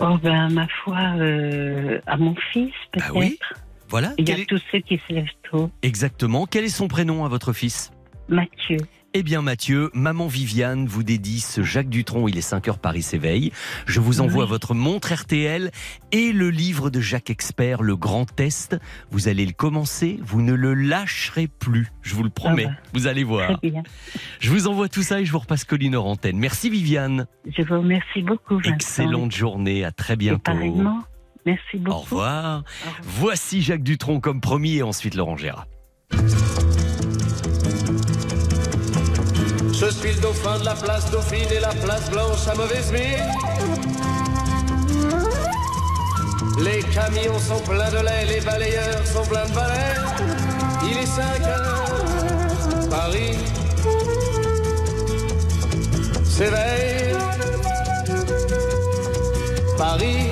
Oh ben ma foi, euh, à mon fils peut-être. Ah oui? Voilà. Il y a est- tous ceux qui se lèvent tôt. Exactement. Quel est son prénom à votre fils? Mathieu. Eh bien Mathieu, maman Viviane vous dédie ce Jacques Dutronc, il est 5 heures Paris s'éveille. Je vous envoie Oui. votre montre RTL et le livre de Jacques Expert, Le Grand Test. Vous allez le commencer, vous ne le lâcherez plus, je vous le promets. Ah bah, vous allez voir. Très bien. Je vous envoie tout ça et je vous repasse Colline hors antenne. Merci Viviane. Je vous remercie beaucoup. Vincent. Excellente journée, à très bientôt. Merci beaucoup. Au revoir. Voici Jacques Dutronc comme promis et ensuite Laurent Gérard. Je suis le dauphin de la place Dauphine et la place Blanche à mauvaise mine. Les camions sont pleins de lait, les balayeurs sont pleins de balais. Il est 5 heures, Paris s'éveille. Paris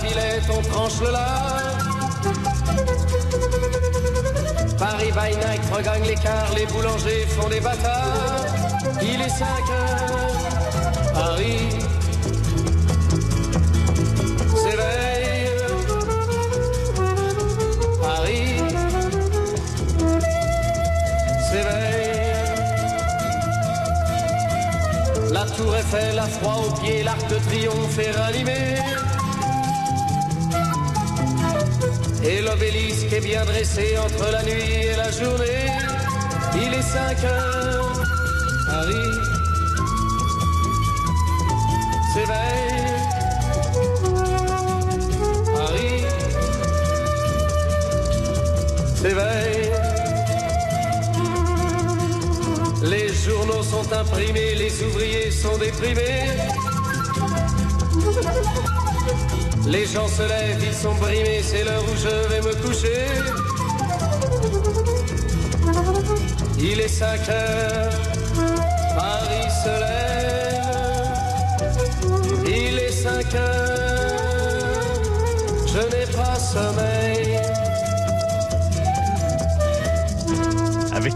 On tranche le lard. Paris by night regagne l'écart, les boulangers font des bâtards. Il est 5 heures, Paris s'éveille. Paris s'éveille. La tour Eiffel a froid aux pieds, l'arc de triomphe est ranimé. Et l'obélisque est bien dressé entre la nuit et la journée. Il est 5 heures, Paris s'éveille. Paris s'éveille. Les journaux sont imprimés, les ouvriers sont déprimés. Les gens se lèvent, ils sont brimés, c'est l'heure où je vais me coucher. Il est 5 heures, Paris se lève. Il est 5 heures,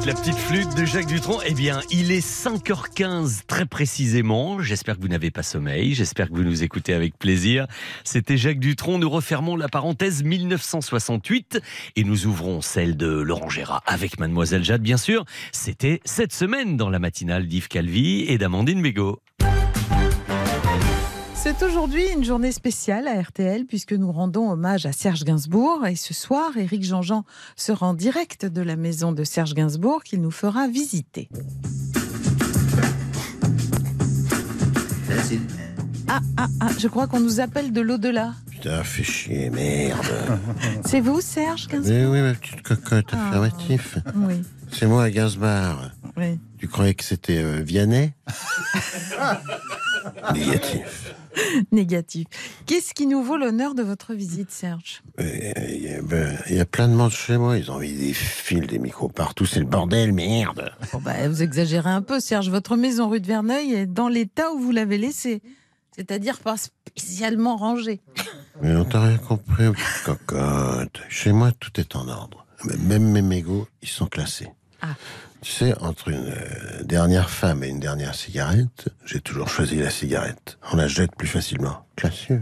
la petite flûte de Jacques Dutronc, eh bien, il est 5h15 très précisément. J'espère que vous n'avez pas sommeil. J'espère que vous nous écoutez avec plaisir. C'était Jacques Dutronc. Nous refermons la parenthèse 1968 et nous ouvrons celle de Laurent Gérard avec Mademoiselle Jade, bien sûr. C'était cette semaine dans la matinale d'Yves Calvi et d'Amandine Bégaud. C'est aujourd'hui une journée spéciale à RTL puisque nous rendons hommage à Serge Gainsbourg et ce soir, Éric Jean-Jean sera en direct de la maison de Serge Gainsbourg qu'il nous fera visiter. Ah, ah, ah, je crois qu'on nous appelle de l'au-delà. Putain, fais chier, merde. C'est vous, Serge Gainsbourg Mais oui, ma petite cocotte, Ah. affirmatif. Oui. C'est moi, Gainsbar. Oui. Tu croyais que c'était euh, Vianney? Négatif. Négatif. Qu'est-ce qui nous vaut l'honneur de votre visite, Serge? Il y, a- ben, il y a plein de monde chez moi, ils ont mis des fils, des micros partout, c'est le bordel, merde. Bon, bah, Vous exagérez un peu, Serge. Votre maison rue de Verneuil est dans l'état où vous l'avez laissée, c'est-à-dire pas spécialement rangée. Mais on t'a rien compris, cocotte. Chez moi, tout est en ordre. Même mes mégots, ils sont classés. Ah. Tu sais, entre une euh, dernière femme et une dernière cigarette, j'ai toujours choisi la cigarette. On la jette plus facilement. Classieux.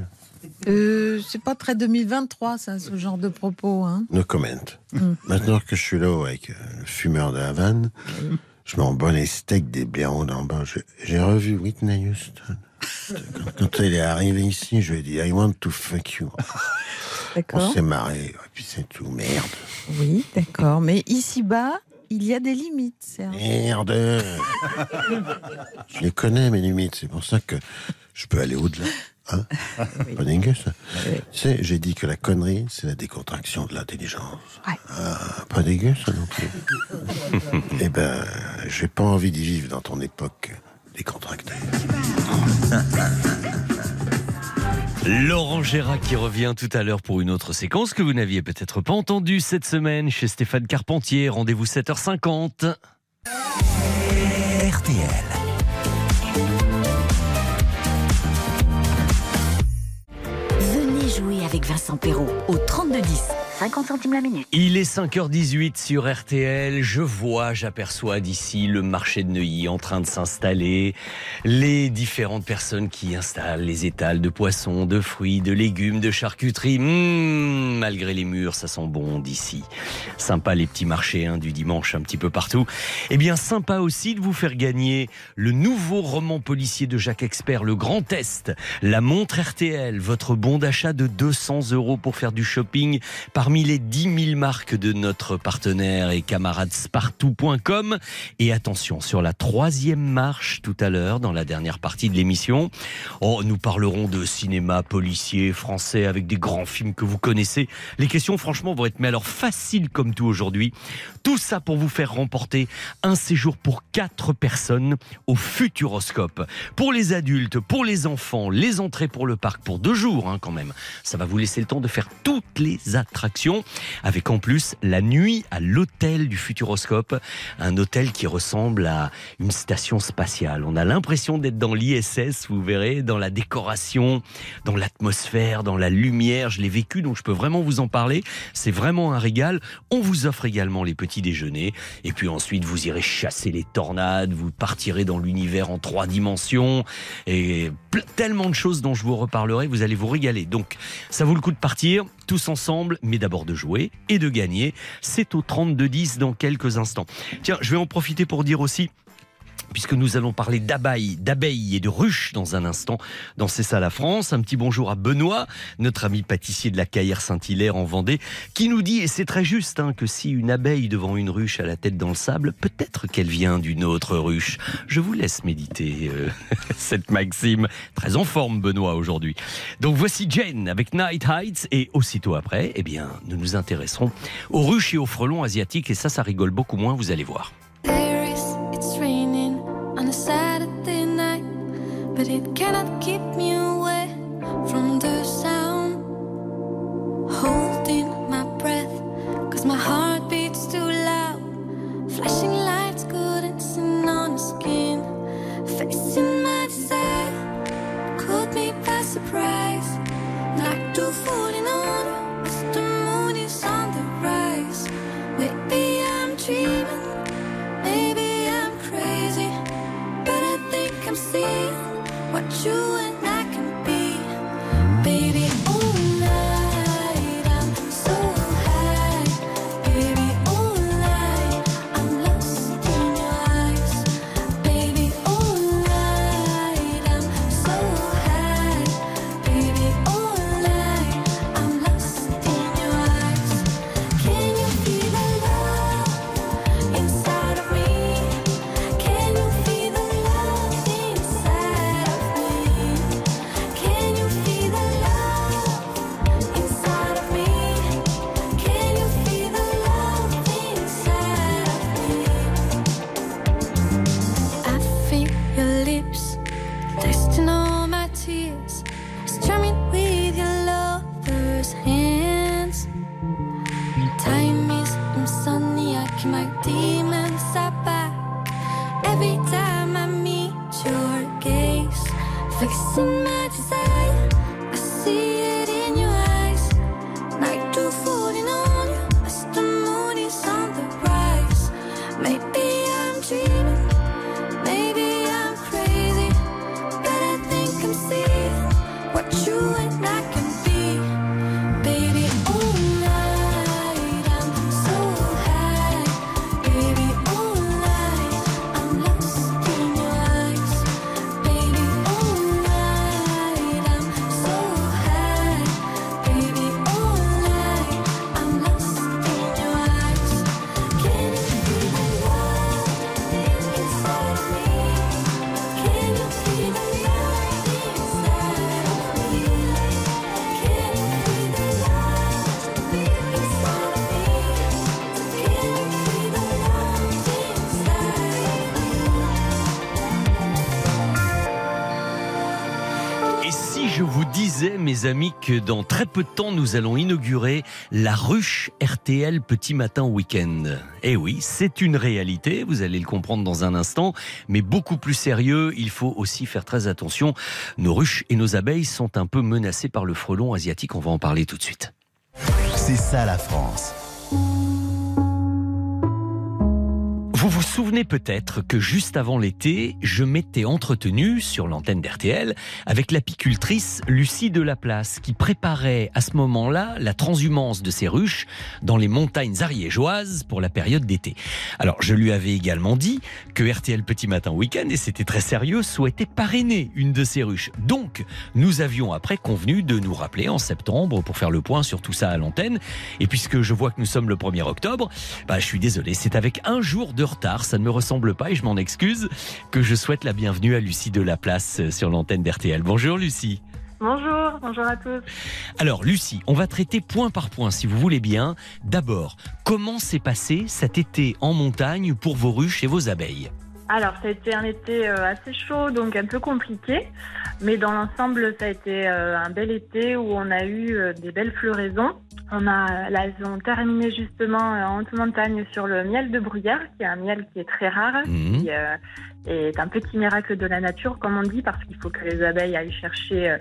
Euh, c'est pas très 2023, ça, ce genre de propos. Hein. No comment. Mm. Maintenant que je suis là avec euh, le fumeur de Havane, je m'en bats les steaks des blaireaux d'en bas. J'ai revu Whitney Houston. Quand, elle est arrivée ici, je lui ai dit I want to fuck you. On s'est marré, et puis c'est tout. Merde. Oui, d'accord. Mais ici-bas, il y a des limites, Serge. Merde. je les connais, mes limites. C'est pour ça que je peux aller au-delà. Hein Pas dégueu, ça. Tu sais, j'ai dit que la connerie, c'est la décontraction de l'intelligence. Ah, pas dégueu, ça non plus. eh ben, j'ai pas envie d'y vivre dans ton époque décontractée. Laurent Gérard qui revient tout à l'heure pour une autre séquence que vous n'aviez peut-être pas entendue cette semaine chez Stéphane Carpentier. Rendez-vous 7h50. RTL. Venez jouer avec Vincent Perrault au 3210. 50 centimes la minute. Il est 5h18 sur RTL. Je vois, j'aperçois d'ici le marché de Neuilly en train de s'installer. Les différentes personnes qui installent les étals de poissons, de fruits, de légumes, de charcuterie. Mmh, malgré les murs, ça sent bon d'ici. Sympa les petits marchés hein, du dimanche un petit peu partout. Eh bien, sympa aussi de vous faire gagner le nouveau roman policier de Jacques Expert, Le Grand Est. La montre RTL, votre bon d'achat de 200 euros pour faire du shopping parmi les 10 000 marques de notre partenaire et camarade Spartou.com. Et attention, sur la troisième marche tout à l'heure, dans la dernière partie de l'émission, oh, nous parlerons de cinéma policier français avec des grands films que vous connaissez. Les questions, franchement, vont être, mais alors faciles comme tout aujourd'hui. Tout ça pour vous faire remporter un séjour pour quatre personnes au Futuroscope. Pour les adultes, pour les enfants, les entrées pour le parc pour deux jours hein, quand même. Ça va vous laisser le temps de faire toutes les attractions avec en plus la nuit à l'hôtel du Futuroscope. Un hôtel qui ressemble à une station spatiale. On a l'impression d'être dans l'ISS, vous verrez, dans la décoration, dans l'atmosphère, dans la lumière. Je l'ai vécu donc je peux vraiment vous en parler. C'est vraiment un régal. On vous offre également les petits déjeuners. Et puis ensuite, vous irez chasser les tornades, vous partirez dans l'univers en trois dimensions et tellement de choses dont je vous reparlerai. Vous allez vous régaler. Donc, ça vaut le coup de partir tous ensemble, mais d'abord de jouer et de gagner. C'est au 32-10 dans quelques instants. Tiens, je vais en profiter pour dire aussi puisque nous allons parler d'abeilles, d'abeilles et de ruches dans un instant dans C'est ça la France. Un petit bonjour à Benoît, notre ami pâtissier de la Caillère Saint-Hilaire en Vendée, qui nous dit, et c'est très juste, hein, que si une abeille devant une ruche a la tête dans le sable, peut-être qu'elle vient d'une autre ruche. Je vous laisse méditer euh, cette maxime. Très en forme, Benoît, aujourd'hui. Donc voici Jane avec Night Heights et aussitôt après, eh bien, nous nous intéresserons aux ruches et aux frelons asiatiques et ça, ça rigole beaucoup moins, vous allez voir. Amis, que dans très peu de temps, nous allons inaugurer la ruche RTL Petit Matin Week-end. Eh oui, c'est une réalité, vous allez le comprendre dans un instant, mais beaucoup plus sérieux, il faut aussi faire très attention. Nos ruches et nos abeilles sont un peu menacées par le frelon asiatique, on va en parler tout de suite. C'est ça la France. Vous vous souvenez peut-être que juste avant l'été, je m'étais entretenu sur l'antenne d'RTL avec l'apicultrice Lucie Delaplace qui préparait à ce moment-là la transhumance de ses ruches dans les montagnes ariégeoises pour la période d'été. Alors je lui avais également dit que RTL Petit Matin Week-end, et c'était très sérieux, souhaitait parrainer une de ces ruches. Donc nous avions après convenu de nous rappeler en septembre pour faire le point sur tout ça à l'antenne. Et puisque je vois que nous sommes le 1er octobre, bah, je suis désolé, c'est avec un jour de retard, ça ne me ressemble pas et je m'en excuse, que je souhaite la bienvenue à Lucie Delaplace euh, sur l'antenne d'RTL. Bonjour Lucie. Bonjour, bonjour à tous. Alors Lucie, on va traiter point par point si vous voulez bien. D'abord, comment s'est passé cet été en montagne pour vos ruches et vos abeilles? Alors, ça a été un été euh, assez chaud, donc un peu compliqué. Mais dans l'ensemble, ça a été euh, un bel été où on a eu euh, des belles floraisons. On a, là, ont terminé justement en haute montagne sur le miel de bruyère, qui est un miel qui est très rare, Mhm. qui euh, est un petit miracle de la nature, comme on dit, parce qu'il faut que les abeilles aillent chercher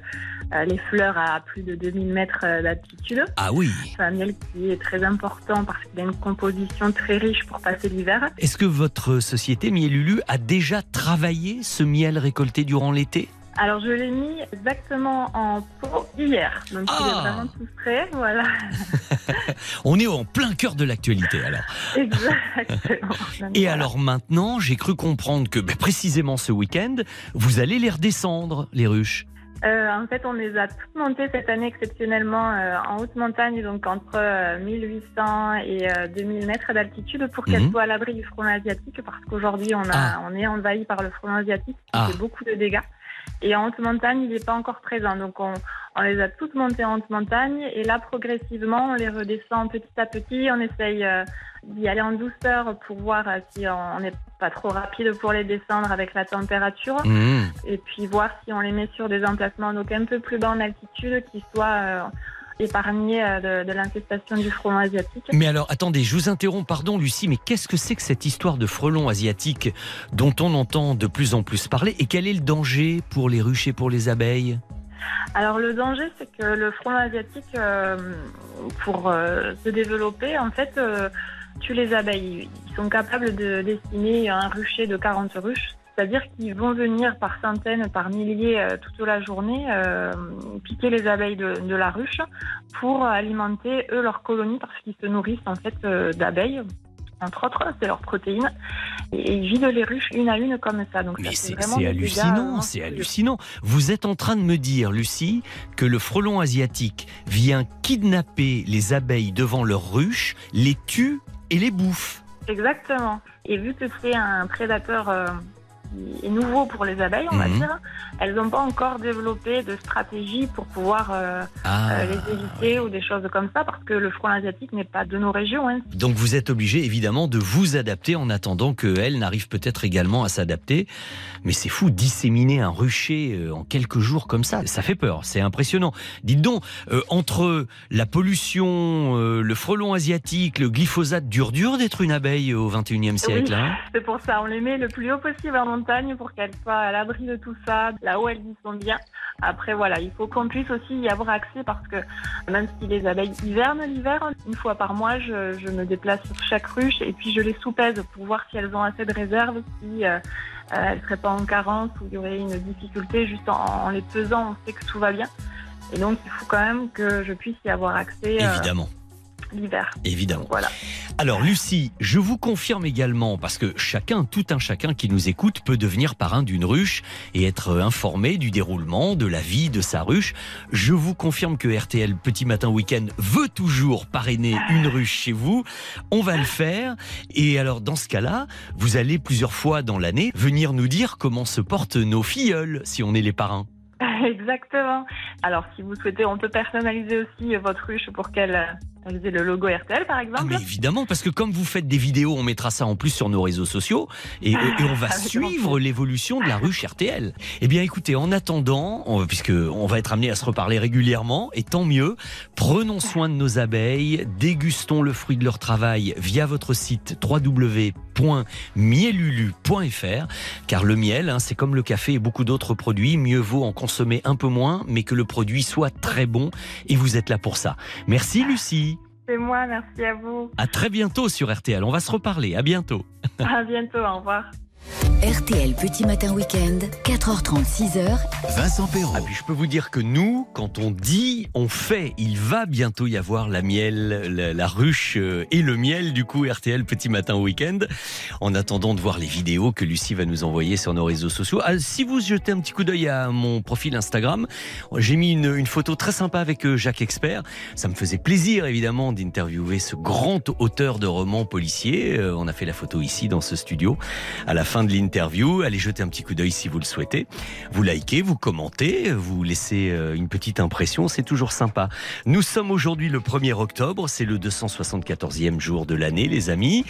les fleurs à plus de 2000 mètres euh, d'altitude. Ah oui. C'est un miel qui est très important parce qu'il a une composition très riche pour passer l'hiver. Est-ce que votre société Mielulu a déjà travaillé ce miel récolté durant l'été? Alors je l'ai mis exactement en pot hier, donc il est Ah. vraiment tout frais, voilà. On est en plein cœur de l'actualité alors. Exactement. Et voilà. alors maintenant, j'ai cru comprendre que ben, précisément ce week-end, vous allez les redescendre, les ruches. Euh, en fait, on les a toutes montées cette année exceptionnellement euh, en haute montagne, donc entre euh, 1800 et euh, 2000 mètres d'altitude pour qu'elles Mhm. soient à l'abri du frelon asiatique parce qu'aujourd'hui on, a, Ah. on est envahi par le frelon asiatique qui Ah. fait beaucoup de dégâts. Et en haute montagne, il n'est pas encore présent. Donc on, on les a toutes montées en haute montagne et là progressivement on les redescend petit à petit. On essaye euh, d'y aller en douceur pour voir euh, si on n'est pas trop rapide pour les descendre avec la température Mmh. et puis voir si on les met sur des emplacements donc un peu plus bas en altitude qui soient euh, épargnés euh, de, de l'infestation du frelon asiatique. Mais alors, attendez, je vous interromps, pardon Lucie, mais qu'est-ce que c'est que cette histoire de frelon asiatique dont on entend de plus en plus parler? Et quel est le danger pour les ruches et pour les abeilles? Alors le danger, c'est que le frelon asiatique, euh, pour euh, se développer, en fait, euh, tue les abeilles. Ils sont capables de dessiner un rucher de 40 ruches. C'est-à-dire qu'ils vont venir par centaines, par milliers euh, toute la journée euh, piquer les abeilles de, de la ruche pour alimenter eux leur colonie parce qu'ils se nourrissent en fait euh, d'abeilles entre autres, c'est leur protéine. Et ils vident les ruches une à une comme ça. Donc Mais c'est hallucinant, c'est hallucinant. Vous êtes en train de me dire, Lucie, que le frelon asiatique vient kidnapper les abeilles devant leur ruche, les tue et les bouffe. Exactement. Et vu que c'est un prédateur euh, qui est nouveau pour les abeilles, on va Mhm. dire, elles n'ont pas encore développé de stratégie pour pouvoir euh, Ah, euh, les éviter ou des choses comme ça, parce que le frelon asiatique n'est pas de nos régions. hein. Donc vous êtes obligé évidemment de vous adapter en attendant qu'elle n'arrive peut-être également à s'adapter. Mais c'est fou, disséminer un rucher euh, en quelques jours comme ça, ça fait peur, c'est impressionnant. Dites donc, euh, entre la pollution, euh, le frelon asiatique, le glyphosate, dur dur d'être une abeille au 21e siècle. Oui, hein c'est pour ça, on les met le plus haut possible en pour qu'elles soient à l'abri de tout ça, là où elles y sont bien. Après, voilà, il faut qu'on puisse aussi y avoir accès parce que même si les abeilles hivernent l'hiver, une fois par mois, je, me déplace sur chaque ruche et puis je les soupèse pour voir si elles ont assez de réserve, si euh, euh, elles seraient pas en carence ou il y aurait une difficulté. Juste en, en les pesant, on sait que tout va bien. Et donc, il faut quand même que je puisse y avoir accès euh, Évidemment. L'hiver. Évidemment. Voilà. Alors Lucie, je vous confirme également, parce que chacun, tout un chacun qui nous écoute peut devenir parrain d'une ruche et être informé du déroulement, de la vie de sa ruche. Je vous confirme que RTL Petit Matin Week-end veut toujours parrainer une ruche chez vous. On va le faire. Et alors dans ce cas-là, vous allez plusieurs fois dans l'année venir nous dire comment se portent nos filleuls si on est les parrains. Exactement. Alors, si vous souhaitez, on peut personnaliser aussi euh, votre ruche pour qu'elle Elle faisait le logo RTL, par exemple. Ah, Mais évidemment, parce que comme vous faites des vidéos, on mettra ça en plus sur nos réseaux sociaux et, et on va Avec suivre l'évolution de la ruche RTL. Eh bien, écoutez, en attendant, on- puisque on va être amené à se reparler régulièrement, et tant mieux, prenons soin de nos abeilles, dégustons le fruit de leur travail via votre site www.mielulu.fr, car le miel, hein, c'est comme le café et beaucoup d'autres produits, mieux vaut en consommer un peu moins, mais que le produit soit très bon, et vous êtes là pour ça. Merci Lucie. C'est moi, merci à vous. À très bientôt sur RTL. On va se reparler. À bientôt. À bientôt, au revoir. RTL Petit Matin Week-end, 4h30, 6h. Vincent Perrault. Ah, puis je peux vous dire que nous, quand on dit, on fait. Il va bientôt y avoir la miel, la, la ruche euh, et le miel, du coup, RTL Petit Matin Week-end. En attendant de voir les vidéos que Lucie va nous envoyer sur nos réseaux sociaux. Ah, si vous jetez un petit coup d'œil à mon profil Instagram, j'ai mis une, une photo très sympa avec euh, Jacques Expert. Ça me faisait plaisir, évidemment, d'interviewer ce grand auteur de romans policiers. Euh, On a fait la photo ici, dans ce studio. À la fin de l'interview, allez jeter un petit coup d'œil si vous le souhaitez. Vous likez, vous commentez, vous laissez euh, une petite impression, c'est toujours sympa. Nous sommes aujourd'hui le 1er octobre, c'est le 274e jour de l'année, les amis.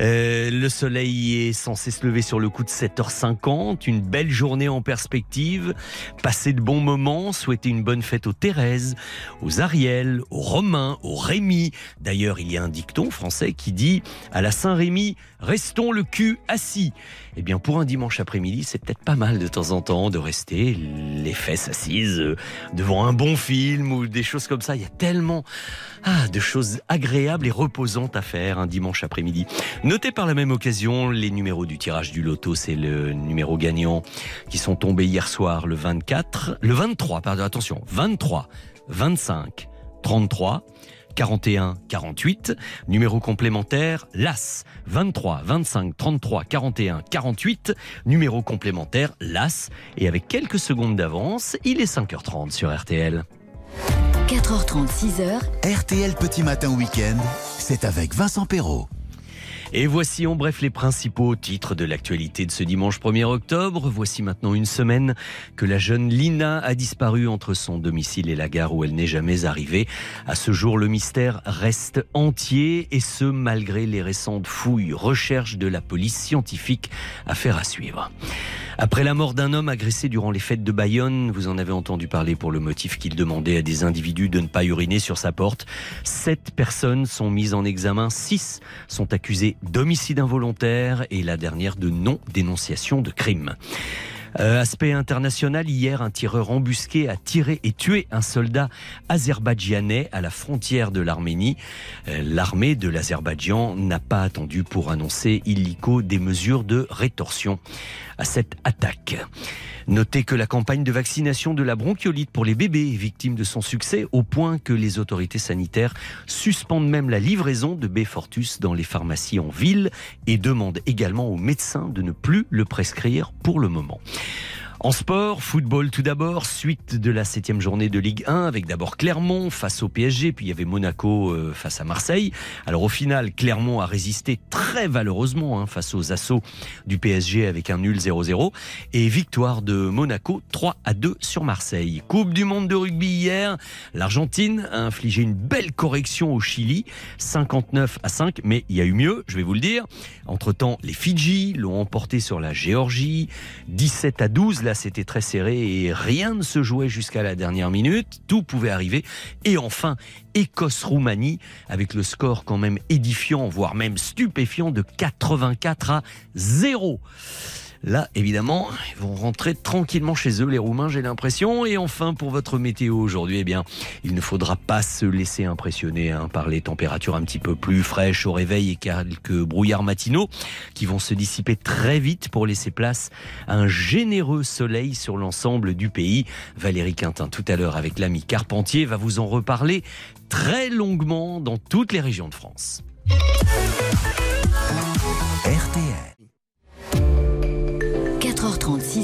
Euh, le soleil est censé se lever sur le coup de 7h50, une belle journée en perspective. Passez de bons moments, souhaitez une bonne fête aux Thérèse, aux Ariel, aux Romains, aux Rémi. D'ailleurs, il y a un dicton français qui dit à la Saint-Rémy, restons le cul assis. Eh bien, pour un dimanche après-midi, c'est peut-être pas mal de temps en temps de rester les fesses assises euh, devant un bon film ou des choses comme ça. Il y a tellement ah, de choses agréables et reposantes à faire un dimanche après-midi. Notez par la même occasion les numéros du tirage du loto. C'est le numéro gagnant qui sont tombés hier soir, le 24, le 23, pardon, attention, 23, 25, 33. 41 48, numéro complémentaire LAS 23 25 33 41 48, numéro complémentaire LAS et avec quelques secondes d'avance, il est 5h30 sur RTL. 4h30, 6h. RTL Petit Matin Week-end, c'est avec Vincent Perrault. Et voici en bref les principaux titres de l'actualité de ce dimanche 1er octobre. Voici maintenant une semaine que la jeune Lina a disparu entre son domicile et la gare où elle n'est jamais arrivée. À ce jour, le mystère reste entier et ce, malgré les récentes fouilles, recherches de la police scientifique, affaire à suivre. Après la mort d'un homme agressé durant les fêtes de Bayonne, vous en avez entendu parler pour le motif qu'il demandait à des individus de ne pas uriner sur sa porte. Sept personnes sont mises en examen, six sont accusées d'homicide involontaire et la dernière de non-dénonciation de crime. Euh, aspect international, hier, un tireur embusqué a tiré et tué un soldat azerbaïdjanais à la frontière de l'Arménie. Euh, L'armée de l'Azerbaïdjan n'a pas attendu pour annoncer illico des mesures de rétorsion à cette attaque. Notez que la campagne de vaccination de la bronchiolite pour les bébés est victime de son succès au point que les autorités sanitaires suspendent même la livraison de Beyfortus dans les pharmacies en ville et demandent également aux médecins de ne plus le prescrire pour le moment. En sport, football tout d'abord, suite de la septième journée de Ligue 1 avec d'abord Clermont face au PSG, puis il y avait Monaco euh, face à Marseille. Alors au final, Clermont a résisté très valeureusement hein, face aux assauts du PSG avec un nul 0-0 et victoire de Monaco 3 à 2 sur Marseille. Coupe du monde de rugby hier, l'Argentine a infligé une belle correction au Chili, 59 à 5, mais il y a eu mieux, je vais vous le dire. Entre-temps, les Fidji l'ont emporté sur la Géorgie, 17 à 12, c'était très serré et rien ne se jouait jusqu'à la dernière minute, tout pouvait arriver. Et enfin, Écosse-Roumanie, avec le score quand même édifiant, voire même stupéfiant de 84 à 0. Là, évidemment, ils vont rentrer tranquillement chez eux, les Roumains, j'ai l'impression. Et enfin, pour votre météo aujourd'hui, eh bien, il ne faudra pas se laisser impressionner hein, par les températures un petit peu plus fraîches au réveil et quelques brouillards matinaux qui vont se dissiper très vite pour laisser place à un généreux soleil sur l'ensemble du pays. Valérie Quintin, tout à l'heure, avec l'ami Carpentier, va vous en reparler très longuement dans toutes les régions de France. RTL.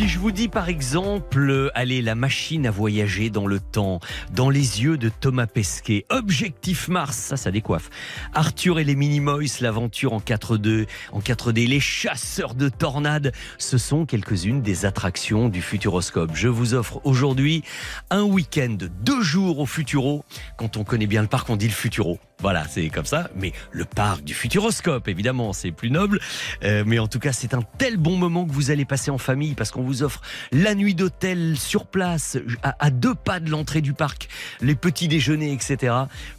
Si je vous dis par exemple, allez, la machine à voyager dans le temps, dans les yeux de Thomas Pesquet, Objectif Mars, ça, ça décoiffe. Arthur et les Minimoys, l'aventure en 4D, en 4D, les chasseurs de tornades, ce sont quelques-unes des attractions du Futuroscope. Je vous offre aujourd'hui un week-end, deux jours au Futuro. Quand on connaît bien le parc, on dit le Futuro. Voilà, c'est comme ça. Mais le parc du Futuroscope, évidemment, c'est plus noble. Euh, mais en tout cas, c'est un tel bon moment que vous allez passer en famille parce qu'on vous offre la nuit d'hôtel sur place, à, deux pas de l'entrée du parc, les petits déjeuners, etc.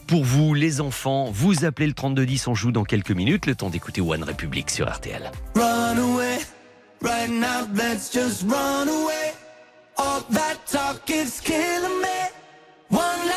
Pour vous, les enfants, vous appelez le 3210, on joue dans quelques minutes, le temps d'écouter One Republic sur RTL. Right now, let's just run away. All that talk is me. One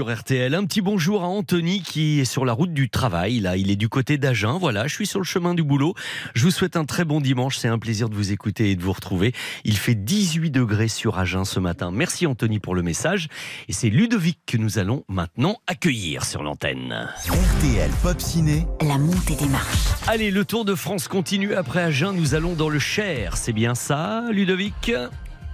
sur RTL. Un petit bonjour à Anthony qui est sur la route du travail. Là, il est du côté d'Agen. Voilà, je suis sur le chemin du boulot. Je vous souhaite un très bon dimanche. C'est un plaisir de vous écouter et de vous retrouver. Il fait 18 degrés sur Agen ce matin. Merci Anthony pour le message. Et c'est Ludovic que nous allons maintenant accueillir sur l'antenne. RTL Pop Ciné. La montée des marches. Allez, le Tour de France continue après Agen. Nous allons dans le Cher. C'est bien ça, Ludovic?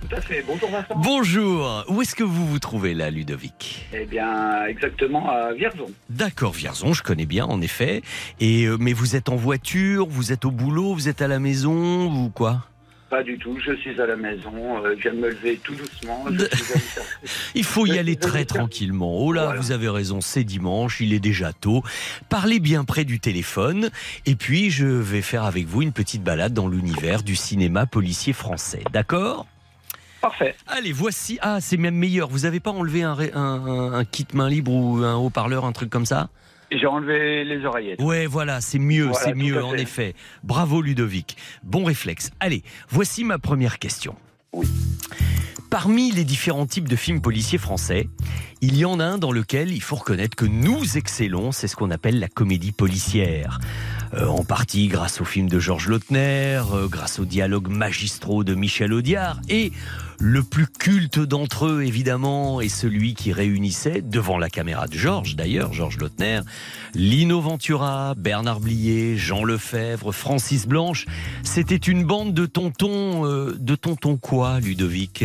Tout à fait. Bonjour Vincent. Bonjour. Où est-ce que vous vous trouvez là, Ludovic? Eh bien, exactement à Vierzon. D'accord, Vierzon, je connais bien, en effet. Et euh, mais vous êtes en voiture, vous êtes au boulot, vous êtes à la maison ou quoi? Pas du tout. Je suis à la maison. euh, je viens de me lever tout doucement. Je suis Il faut y Je aller très tranquillement. Oh là, Voilà. vous avez raison, c'est dimanche, il est déjà tôt. Parlez bien près du téléphone. Et puis, je vais faire avec vous une petite balade dans l'univers du cinéma policier français. D'accord? Parfait. Allez, voici. Ah, c'est même meilleur. Vous avez pas enlevé un, kit main libre ou un haut-parleur, un truc comme ça? J'ai enlevé les oreillettes. Ouais, voilà, c'est mieux, Voilà, c'est mieux, en effet. Bravo Ludovic. Bon réflexe. Allez, voici ma première question. Oui. Parmi les différents types de films policiers français, il y en a un dans lequel il faut reconnaître que nous excellons, c'est ce qu'on appelle la comédie policière. Euh, en partie grâce au film de Georges Lautner, euh, grâce aux dialogues magistraux de Michel Audiard, et le plus culte d'entre eux, évidemment, est celui qui réunissait, devant la caméra de Georges d'ailleurs, Georges Lautner, Lino Ventura, Bernard Blier, Jean Lefebvre, Francis Blanche. C'était une bande de tontons, euh, de tontons quoi, Ludovic?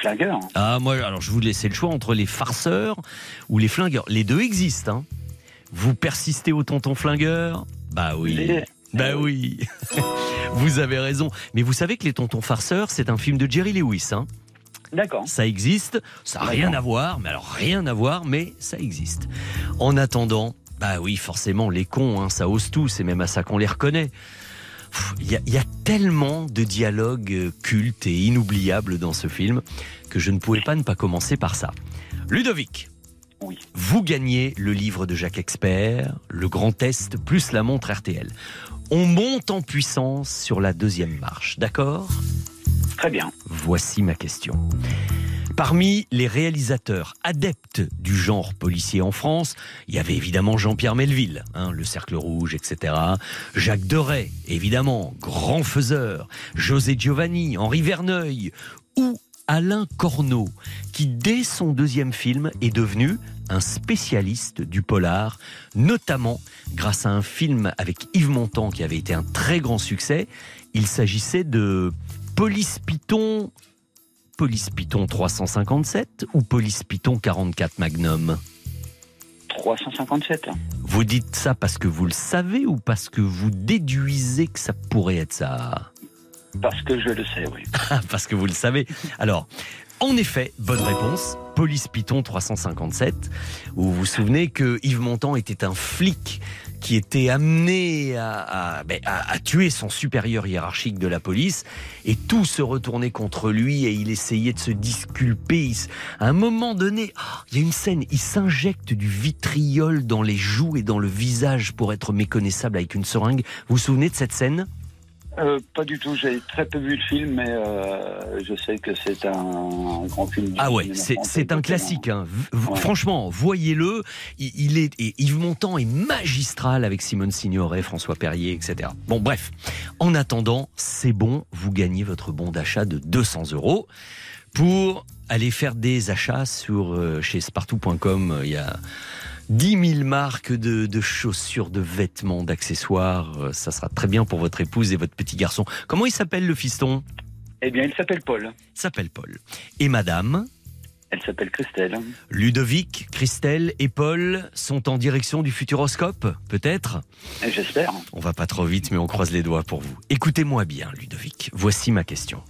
Flingueur. ah, moi, alors je vous laissais le choix entre les farceurs ou les flingueurs. Les deux existent. Hein. Vous persistez au tonton flingueur? Bah oui. Les- Bah oui. vous avez raison. Mais vous savez que Les Tontons Farceurs, c'est un film de Jerry Lewis. Hein D'accord. Ça existe, ça n'a rien à voir, mais alors rien à voir, mais ça existe. En attendant, bah oui, forcément, les cons, hein, ça ose tout, c'est même à ça qu'on les reconnaît. Il y, y a tellement de dialogues euh, cultes et inoubliables dans ce film que je ne pouvais pas ne pas commencer par ça. Ludovic, Oui. vous gagnez le livre de Jacques Expert, le Grand Test plus la montre RTL. On monte en puissance sur la deuxième marche, d'accord? Très bien. Voici ma question. Parmi les réalisateurs adeptes du genre policier en France, il y avait évidemment Jean-Pierre Melville, hein, Le Cercle Rouge, etc. Jacques Deray, évidemment, grand faiseur. José Giovanni, Henri Verneuil ou Alain Corneau, qui dès son deuxième film est devenu un spécialiste du polar, notamment grâce à un film avec Yves Montand qui avait été un très grand succès. Il s'agissait de Police Python Police Python 357 ou Police Python 44 Magnum 357. Vous dites ça parce que vous le savez ou parce que vous déduisez que ça pourrait être ça? Parce que je le sais, oui. Ah, Parce que vous le savez. Alors, en effet, bonne réponse. Police Python 357, où vous vous souvenez que Yves Montand était un flic qui était amené ben, à- tuer son supérieur hiérarchique de la police, et tout se retournait contre lui, et il essayait de se disculper. À un moment donné, ah, il y a une scène, il s'injecte du vitriol dans les joues et dans le visage pour être méconnaissable avec une seringue. Vous vous souvenez de cette scène? Euh, pas du tout, j'ai très peu vu le film, mais euh, je sais que c'est un grand film. Ah ouais, c'est un classique. hein. Franchement, voyez-le. Il, il est et Yves Montand est magistral avec Simone Signoret, François Perrier, etc. Bon, bref. En attendant, c'est bon. Vous gagnez votre bon d'achat de 200 euros pour aller faire des achats sur euh, chez Spartou.com. Il y a 10 000 marques de, de chaussures, de vêtements, d'accessoires. Euh, Ça sera très bien pour votre épouse et votre petit garçon. Comment il s'appelle le fiston? Eh bien, il s'appelle Paul. Il s'appelle Paul. Et madame? Elle s'appelle Christelle. Ludovic, Christelle et Paul sont en direction du Futuroscope, peut-être? Et J'espère. On va pas trop vite, mais on croise les doigts pour vous. Écoutez-moi bien, Ludovic. Voici ma question.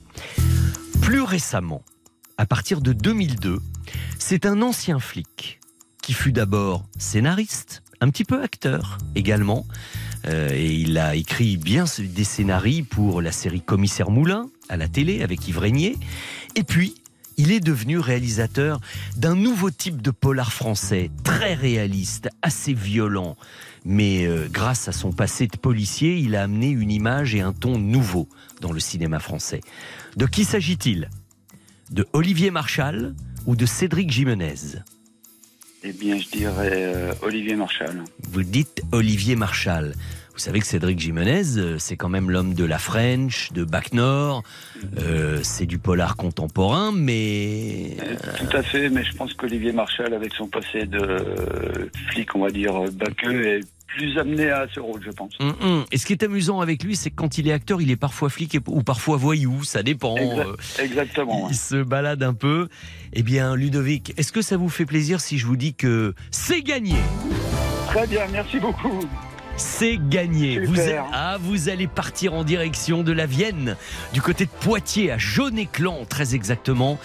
Plus récemment, à partir de 2002, c'est un ancien flic qui fut d'abord scénariste, un petit peu acteur également, euh, et il a écrit bien des scénarios pour la série Commissaire Moulin à la télé avec Yves Régnier, et puis il est devenu réalisateur d'un nouveau type de polar français, très réaliste, assez violent. Mais euh, grâce à son passé de policier, il a amené une image et un ton nouveau dans le cinéma français. De qui s'agit-il? De Olivier Marchal ou de Cédric Jimenez Eh bien, je dirais euh, Olivier Marchal. Vous dites Olivier Marchal. Vous savez que Cédric Jimenez, euh, c'est quand même l'homme de la French, de Bac Nord. Euh, c'est du polar contemporain, mais euh, Tout à fait, mais je pense qu'Olivier Marchal, avec son passé de flic, on va dire, baqueux, est plus amené à ce rôle, je pense. Hum, hum. Et ce qui est amusant avec lui, c'est que quand il est acteur, il est parfois flic et- ou parfois voyou, ça dépend. Exa- Exactement. il se balade un peu. Eh bien, Ludovic, est-ce que ça vous fait plaisir si je vous dis que c'est gagné? Très bien, merci beaucoup. C'est gagné. Vous, êtes- ah, vous allez partir en direction de la Vienne, du côté de Poitiers, à Jaune-Éclan, très exactement,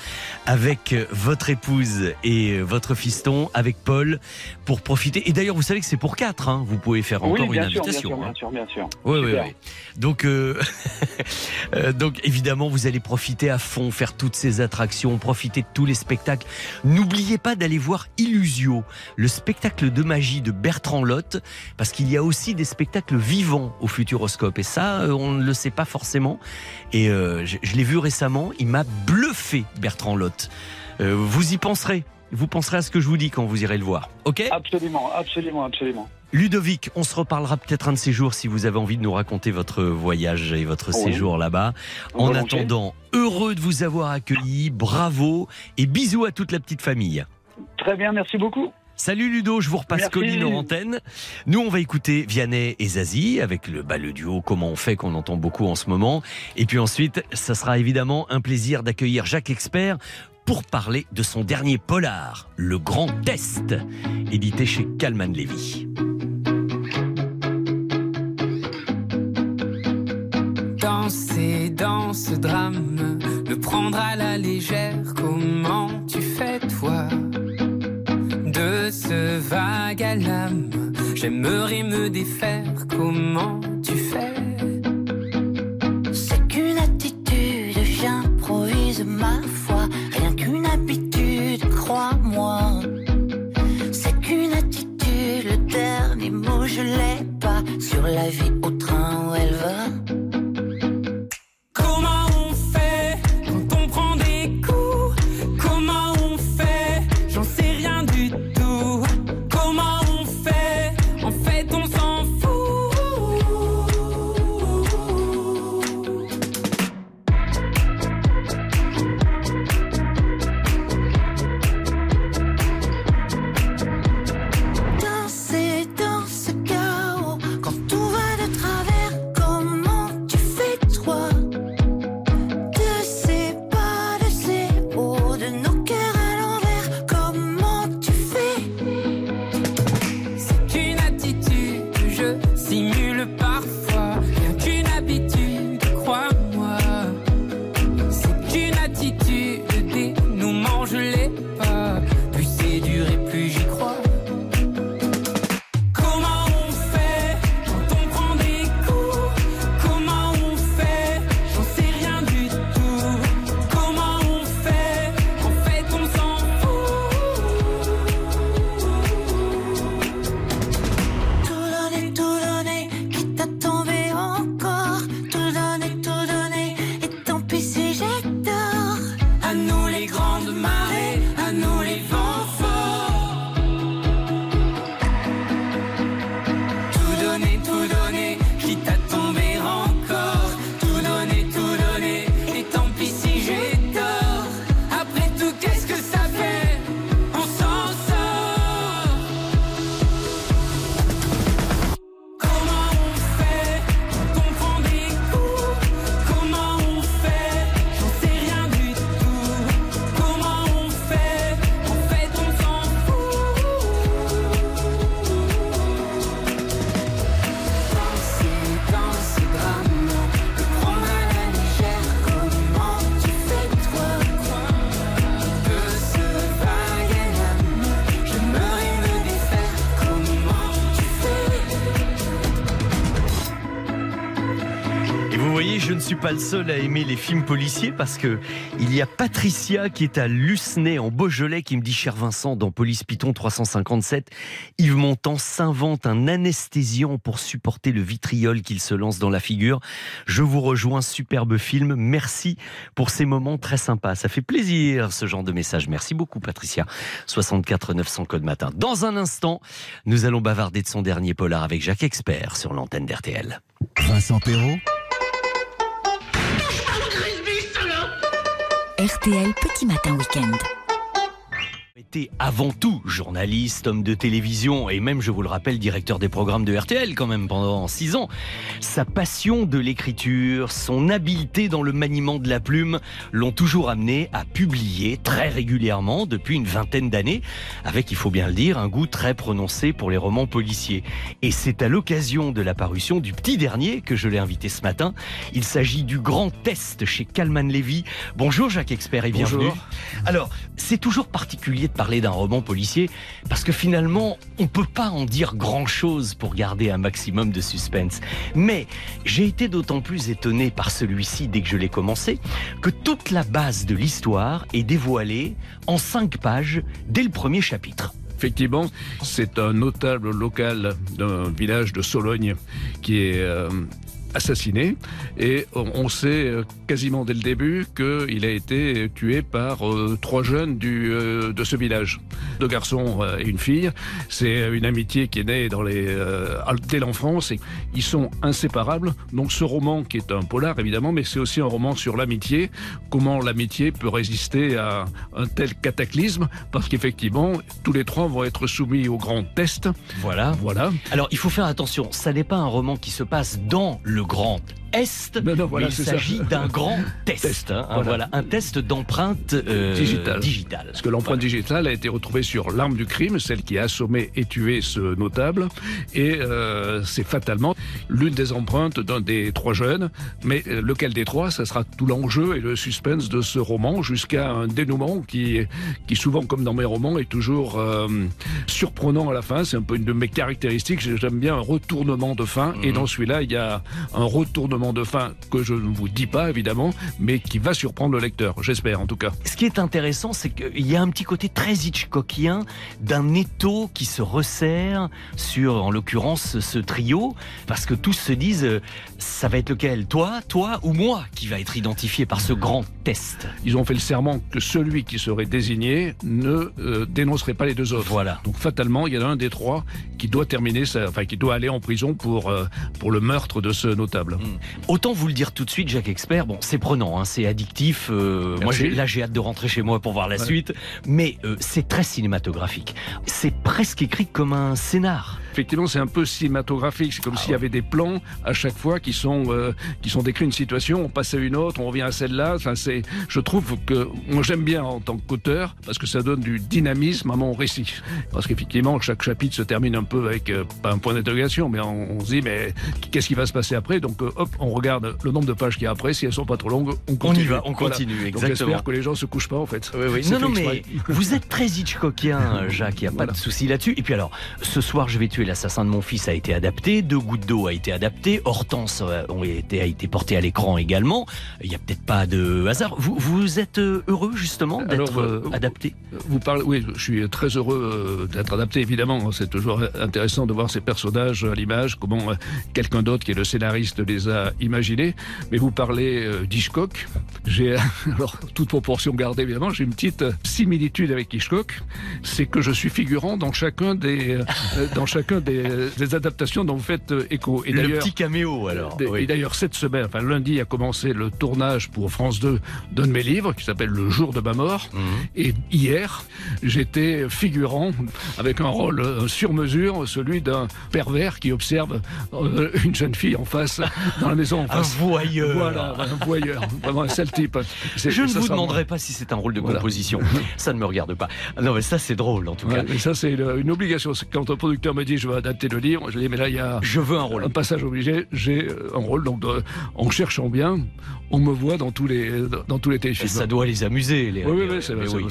avec euh, votre épouse et euh, votre fiston, avec Paul, pour profiter. Et d'ailleurs, vous savez que c'est pour quatre. hein. Vous pouvez faire encore oui, une sûr, invitation. bien sûr, hein. bien sûr, bien sûr. Oui, oui, oui. Donc, euh, euh, donc, évidemment, vous allez profiter à fond, faire toutes ces attractions, profiter de tous les spectacles. N'oubliez pas d'aller voir Illusio, le spectacle de magie de Bertrand Lotte, parce qu'il y a aussi des spectacles vivants au Futuroscope. Et ça, on ne le sait pas forcément. Et euh, je, je l'ai vu récemment, il m'a bluffé, Bertrand Lotte. Euh, vous y penserez. Vous penserez à ce que je vous dis quand vous irez le voir. Ok? Absolument, absolument, absolument. Ludovic, on se reparlera peut-être un de ces jours si vous avez envie de nous raconter votre voyage et votre Oui. séjour là-bas. En attendant, heureux de vous avoir accueilli, bravo et bisous à toute la petite famille. Très bien, merci beaucoup. Salut Ludo, je vous repasse Merci. Colline en antenne. Nous, on va écouter Vianney et Zazie avec le, bah, le duo Comment on fait qu'on entend beaucoup en ce moment. Et puis ensuite, ça sera évidemment un plaisir d'accueillir Jacques Expert pour parler de son dernier polar, Le Grand Test, édité chez Calman Levy. Danser dans ce drame, le prendre à la légère. Comment tu fais toi? Ce vague à l'âme J'aimerais me défaire. Comment tu fais? C'est qu'une attitude, j'improvise ma foi. Rien qu'une habitude, crois-moi. C'est qu'une attitude, le dernier mot je l'ai pas. Sur la vie au train où elle va. Pas le seul à aimer les films policiers parce que il y a Patricia qui est à Lucenay en Beaujolais qui me dit cher Vincent dans Police Python 357, Yves Montand s'invente un anesthésiant pour supporter le vitriol qu'il se lance dans la figure. Je vous rejoins, superbe film. Merci pour ces moments très sympas. Ça fait plaisir ce genre de message. Merci beaucoup Patricia. 64 900 code matin. Dans un instant, nous allons bavarder de son dernier polar avec Jacques Expert sur l'antenne d'RTL. Vincent Perrault, RTL Petit Matin Week-end. Avant tout journaliste, homme de télévision et même, je vous le rappelle, directeur des programmes de RTL quand même pendant six ans. Sa passion de l'écriture, son habileté dans le maniement de la plume l'ont toujours amené à publier très régulièrement depuis une vingtaine d'années, avec, il faut bien le dire, un goût très prononcé pour les romans policiers. Et c'est à l'occasion de la parution du petit dernier que je l'ai invité ce matin. Il s'agit du Grand Test chez Calman Levy. Bonjour Jacques Expert et bienvenue. Bonjour. Alors, c'est toujours particulier de parler d'un roman policier parce que finalement, on peut pas en dire grand chose pour garder un maximum de suspense. Mais j'ai été d'autant plus étonné par celui-ci dès que je l'ai commencé que toute la base de l'histoire est dévoilée en cinq pages dès le premier chapitre. Effectivement, c'est un notable local d'un village de Sologne qui est euh, assassiné et on sait euh, quasiment dès le début qu'il a été tué par euh, trois jeunes du, euh, de ce village, deux garçons et une fille. C'est une amitié qui est née dans les, euh, dès l'enfance et ils sont inséparables. Donc ce roman qui est un polar évidemment, mais c'est aussi un roman sur l'amitié, comment l'amitié peut résister à un tel cataclysme, parce qu'effectivement tous les trois vont être soumis au grand test. Voilà. Voilà. Alors, il faut faire attention, ça n'est pas un roman qui se passe dans le grand Est. non, voilà, mais il c'est ça. s'agit d'un grand test. Test, hein, voilà. voilà. un test d'empreinte euh, Digital. digitale. Parce que l'empreinte digitale a été retrouvée sur l'arme du crime, celle qui a assommé et tué ce notable. Et euh, c'est fatalement l'une des empreintes d'un des trois jeunes. Mais euh, lequel des trois, ça sera tout l'enjeu et le suspense de ce roman jusqu'à un dénouement qui, qui souvent, comme dans mes romans, est toujours euh, surprenant à la fin. C'est un peu une de mes caractéristiques. J'aime bien un retournement de fin. Et dans celui-là, il y a un retournement de fin que je ne vous dis pas, évidemment, mais qui va surprendre le lecteur. J'espère, en tout cas. Ce qui est intéressant, c'est qu'il y a un petit côté très Hitchcockien d'un étau qui se resserre sur, en l'occurrence, ce trio, parce que tous se disent, euh, ça va être lequel? Toi, toi ou moi qui va être identifié par ce grand test? Ils ont fait le serment que celui qui serait désigné ne euh, dénoncerait pas les deux autres. Voilà. Donc fatalement, il y en a un des trois qui doit terminer, sa, enfin qui doit aller en prison pour euh, pour le meurtre de ce notable. Autant vous le dire tout de suite, Jacques Expert, bon, c'est prenant, hein, c'est addictif. euh, moi, là, j'ai hâte de rentrer chez moi pour voir la Ouais. suite. Mais euh, c'est très cinématographique. C'est presque écrit comme un scénar. Effectivement, c'est un peu cinématographique. C'est comme s'il y avait des plans à chaque fois qui sont euh, qui sont décrits une situation, on passe à une autre, on revient à celle-là. Enfin, c'est, je trouve que moi j'aime bien en tant qu'auteur parce que ça donne du dynamisme à mon récit. Parce qu'effectivement, chaque chapitre se termine un peu avec euh, pas un point d'interrogation, mais on, on se dit mais qu'est-ce qui va se passer après? Donc euh, hop, on regarde le nombre de pages qu'il y a après. Si elles sont pas trop longues, on continue. y va, on Voilà. continue, Donc exactement. j'espère que les gens se couchent pas en fait. C'est Non, non, fait mais vous êtes très Hitchcockien, Jacques, il n'y a pas de souci là-dessus. Et puis alors, ce soir, je vais tuer l'assassin de mon fils a été adapté, Deux gouttes d'eau a été adapté, Hortense euh, ont été, a été porté à l'écran également. Il n'y a peut-être pas de hasard. Vous, vous êtes euh, heureux justement d'être euh, adapté? Vous parlez, oui, je suis très heureux d'être adapté, évidemment. C'est toujours intéressant de voir ces personnages à l'image, comment quelqu'un d'autre qui est le scénariste les a imaginés. Mais vous parlez d'Hitchcock. J'ai, alors, toute proportion gardée, évidemment, j'ai une petite similitude avec Hitchcock. C'est que je suis figurant dans chacun des, dans chacun des, des adaptations dont vous faites euh, écho. Le d'ailleurs- petit caméo alors. et- oui. Et d'ailleurs, cette semaine, enfin lundi, a commencé le tournage pour France 2 d'un de mes livres qui s'appelle Le jour de ma mort. Mhm. Et hier, j'étais figurant avec un rôle euh, sur mesure, celui d'un pervers qui observe euh, une jeune fille en face, dans la maison en Un face. voyeur. Voilà, un voyeur. Vraiment un sale type. Je ne vous demanderai pas si c'est un rôle de Voilà. composition. ça ne me regarde pas. Non, mais ça, c'est drôle en tout Ouais, cas. mais ça, c'est une, obligation. Quand un producteur me dit je veux adapter le livre, je dis mais là, il y a Je veux un rôle. un passage obligé. J'ai euh, un rôle. Donc, de- en cherchant bien, on me voit dans tous les, dans tous les téléfilms. Ça doit les amuser, les Oui, oui, oui, c'est oui,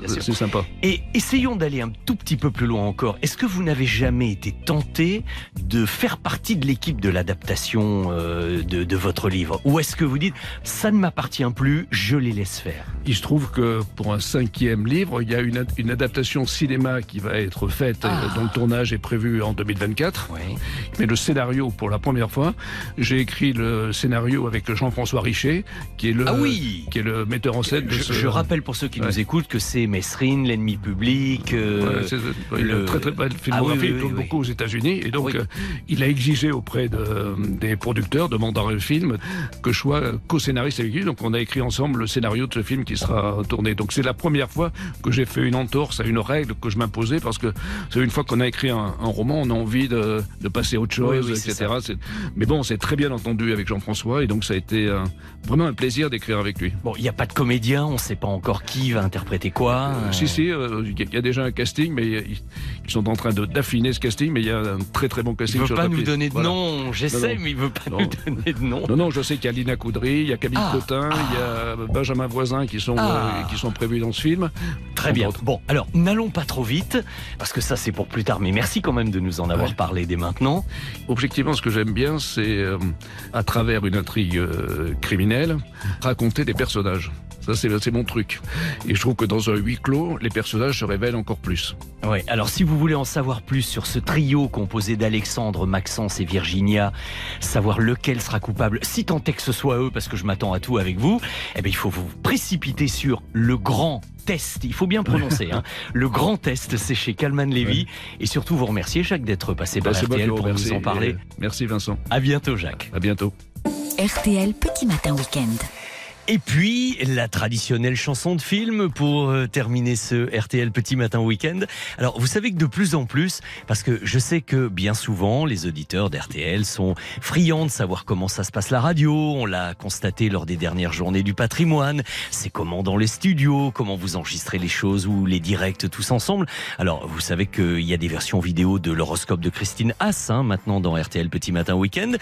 bien sûr, sympa. Et essayons d'aller un tout petit peu plus loin encore. Est-ce que vous n'avez jamais été tenté de faire partie de l'équipe de l'adaptation euh, de, de votre livre? Ou est-ce que vous dites, ça ne m'appartient plus, je les laisse faire? Il se trouve que pour un cinquième livre, il y a une adaptation cinéma qui va être faite, Ah. euh, dont le tournage est prévu en 2024. Mais le scénario, pour la première fois, j'ai écrit le scénario avec Jean-François Richet, qui est le, Ah oui qui est le metteur en scène de je, ce... je rappelle pour ceux qui Ouais. nous écoutent que c'est Mesrine, l'ennemi public. euh, Ouais, c'est- ouais, le- Une très très belle Ah filmographie, oui, oui, il tourne beaucoup aux États-Unis et donc euh, il a exigé auprès de, des producteurs demandant un film que je sois co-scénariste avec lui. Donc on a écrit ensemble le scénario de ce film qui sera tourné. Donc c'est la première fois que j'ai fait une entorse à une règle que je m'imposais parce que c'est une fois qu'on a écrit un, un roman, on a envie de, de passer à autre chose, Oui, oui, c'est etc. Mais bon, c'est très bien entendu avec Jean-François et donc ça a été un- vraiment un plaisir d'écrire avec lui. Bon, il n'y a pas de comédien, on ne sait pas encore qui va interpréter quoi. Euh, Si, si, euh, il y, a- il y a déjà un casting, mais ils sont en train de- d'affiner ce casting, mais il y a un très très bon Il casting ne veut pas nous donner de Voilà. nom, j'essaie, mais il ne veut pas Non. nous donner de nom. Non, non, je sais qu'il y a Lina Coudry, il y a Camille Ah. Cotin, il y a Benjamin Voisin qui sont, Ah. euh, qui sont prévus dans ce film. Très bien. autres. Bon, alors n'allons pas trop vite, parce que ça c'est pour plus tard, mais merci quand même de nous en avoir Ouais. parlé dès maintenant. Objectivement, ce que j'aime bien, c'est, euh, à travers une intrigue euh, criminelle, raconter des personnages. Ça, c'est c'est mon truc. Et je trouve que dans un huis clos, les personnages se révèlent encore plus. Oui, alors si vous voulez en savoir plus sur ce trio composé d'Alexandre, Maxence et Virginia, savoir lequel sera coupable, si tant est que ce soit eux, parce que je m'attends à tout avec vous, eh bien il faut vous précipiter sur le grand test. Il faut bien prononcer. hein. Le grand test, c'est chez Calman Levy. Et surtout vous remercier Jacques d'être passé par Bah, moi qui RTL pour nous en parler. Merci Vincent. À bientôt Jacques. À bientôt. RTL Petit Matin Week-end. Et puis, la traditionnelle chanson de film pour euh, terminer ce RTL Petit Matin Week-end. Alors, vous savez que de plus en plus, parce que je sais que bien souvent, les auditeurs d'RTL sont friands de savoir comment ça se passe la radio. On l'a constaté lors des dernières journées du patrimoine. C'est comment dans les studios, comment vous enregistrez les choses ou les directs tous ensemble. Alors, vous savez qu'il y a des versions vidéo de l'horoscope de Christine Haas, hein, maintenant dans RTL Petit Matin Week-end.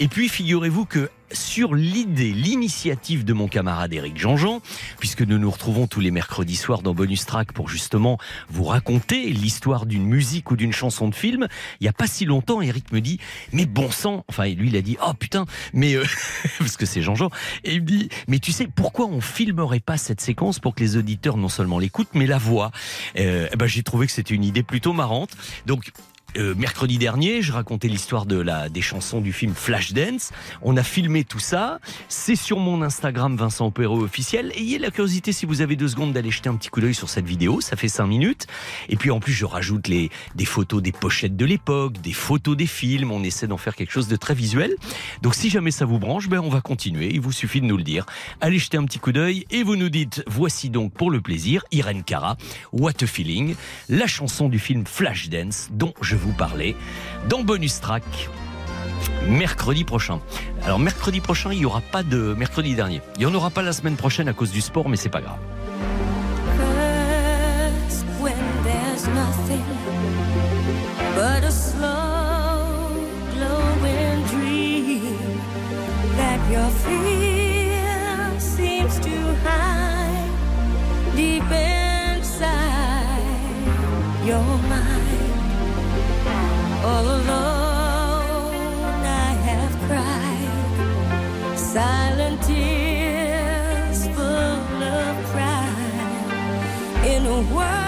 Et puis, figurez-vous que sur l'idée, l'initiative de mon camarade Éric Jean-Jean, puisque nous nous retrouvons tous les mercredis soirs dans Bonus Track pour justement vous raconter l'histoire d'une musique ou d'une chanson de film. Il n'y a pas si longtemps, Éric me dit, mais bon sang, enfin lui il a dit, oh putain, mais euh, parce que c'est Jean-Jean, et il me dit, mais tu sais pourquoi on filmerait pas cette séquence pour que les auditeurs non seulement l'écoutent, mais la voient? Euh, eh ben, j'ai trouvé que c'était une idée plutôt marrante. Donc euh, mercredi dernier, je racontais l'histoire de la des chansons du film Flashdance. On a filmé tout ça. C'est sur mon Instagram Vincent Perrault officiel. Ayez la curiosité si vous avez deux secondes d'aller jeter un petit coup d'œil sur cette vidéo. Ça fait cinq minutes. Et puis en plus, je rajoute les des photos des pochettes de l'époque, des photos des films. On essaie d'en faire quelque chose de très visuel. Donc si jamais ça vous branche, ben on va continuer. Il vous suffit de nous le dire. Allez jeter un petit coup d'œil et vous nous dites. Voici donc pour le plaisir Irène Cara, What a Feeling, la chanson du film Flashdance dont je vous parlais dans Bonus Track mercredi prochain. Alors mercredi prochain, il n'y aura pas de mercredi dernier. Il n'y en aura pas la semaine prochaine à cause du sport, mais c'est pas grave. Your mind. All alone, I have cried. Silent tears full of pride. In a world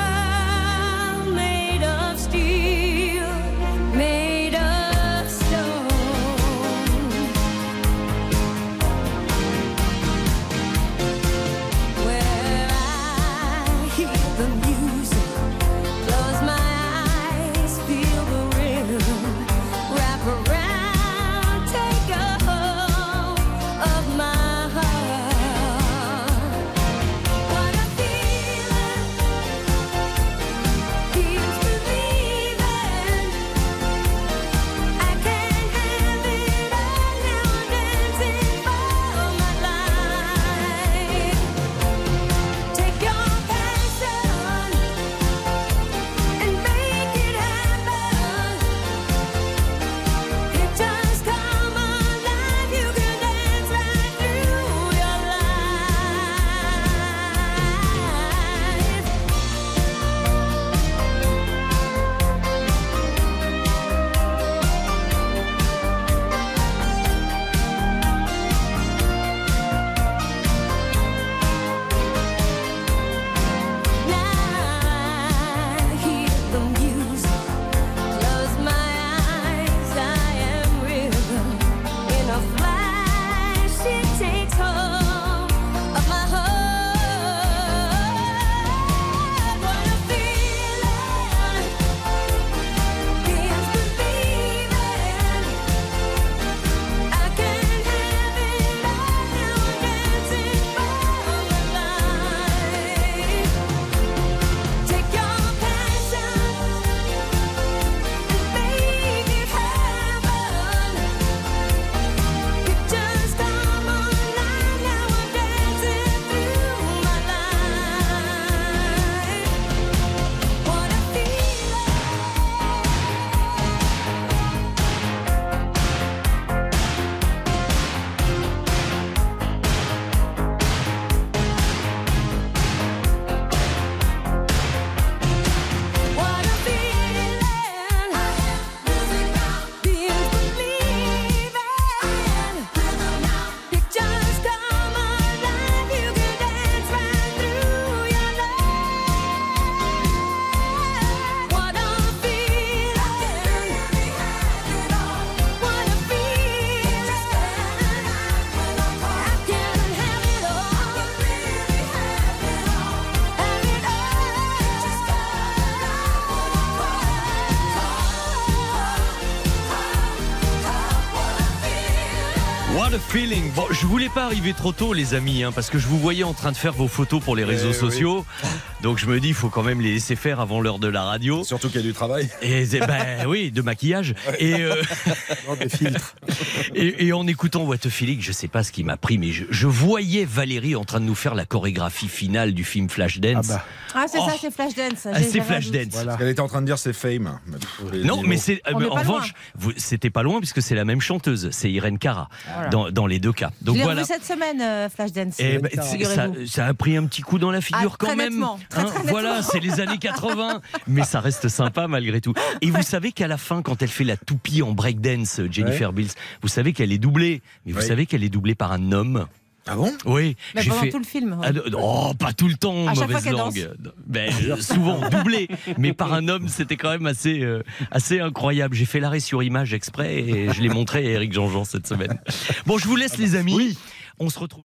feeling. Bon, je voulais pas arriver trop tôt, les amis, hein, parce que je vous voyais en train de faire vos photos pour les réseaux oui. sociaux. Donc je me dis, il faut quand même les laisser faire avant l'heure de la radio. Surtout qu'il y a du travail. Et c'est- ben oui, de maquillage. Et, euh, des filtres. et, et en écoutant What a Feeling, je sais pas ce qui m'a pris, mais je, je voyais Valérie en train de nous faire la chorégraphie finale du film Flashdance. Ah, c'est Oh. ça, c'est Flashdance. Ah, c'est Flashdance. Voilà. Ce qu'elle était en train de dire, c'est Fame. Non, mais c'est euh, en revanche, c'était pas loin puisque c'est la même chanteuse, c'est Irène Cara Voilà. dans, dans les deux cas. Donc je voilà. revu cette semaine, euh, Flashdance. Eh ben, ça, ça a pris un petit coup dans la figure Ah, quand très même. très, Hein, très voilà, c'est les années 80, mais ça reste sympa malgré tout. Et vous savez qu'à la fin, quand elle fait la toupie en breakdance, Jennifer Bills, vous savez qu'elle est doublée, mais vous savez qu'elle est doublée par un homme. Ah bon? Oui. Mais j'ai pendant fait- tout le film. ouais. Ah, oh, pas tout le temps, À chaque fois mauvaise qu'elle langue. Ben, souvent doublé, mais par un homme, c'était quand même assez, euh, assez incroyable. J'ai fait l'arrêt sur image exprès et je l'ai montré à Eric Jean-Jean cette semaine. Bon, je vous laisse les amis. On se retrouve.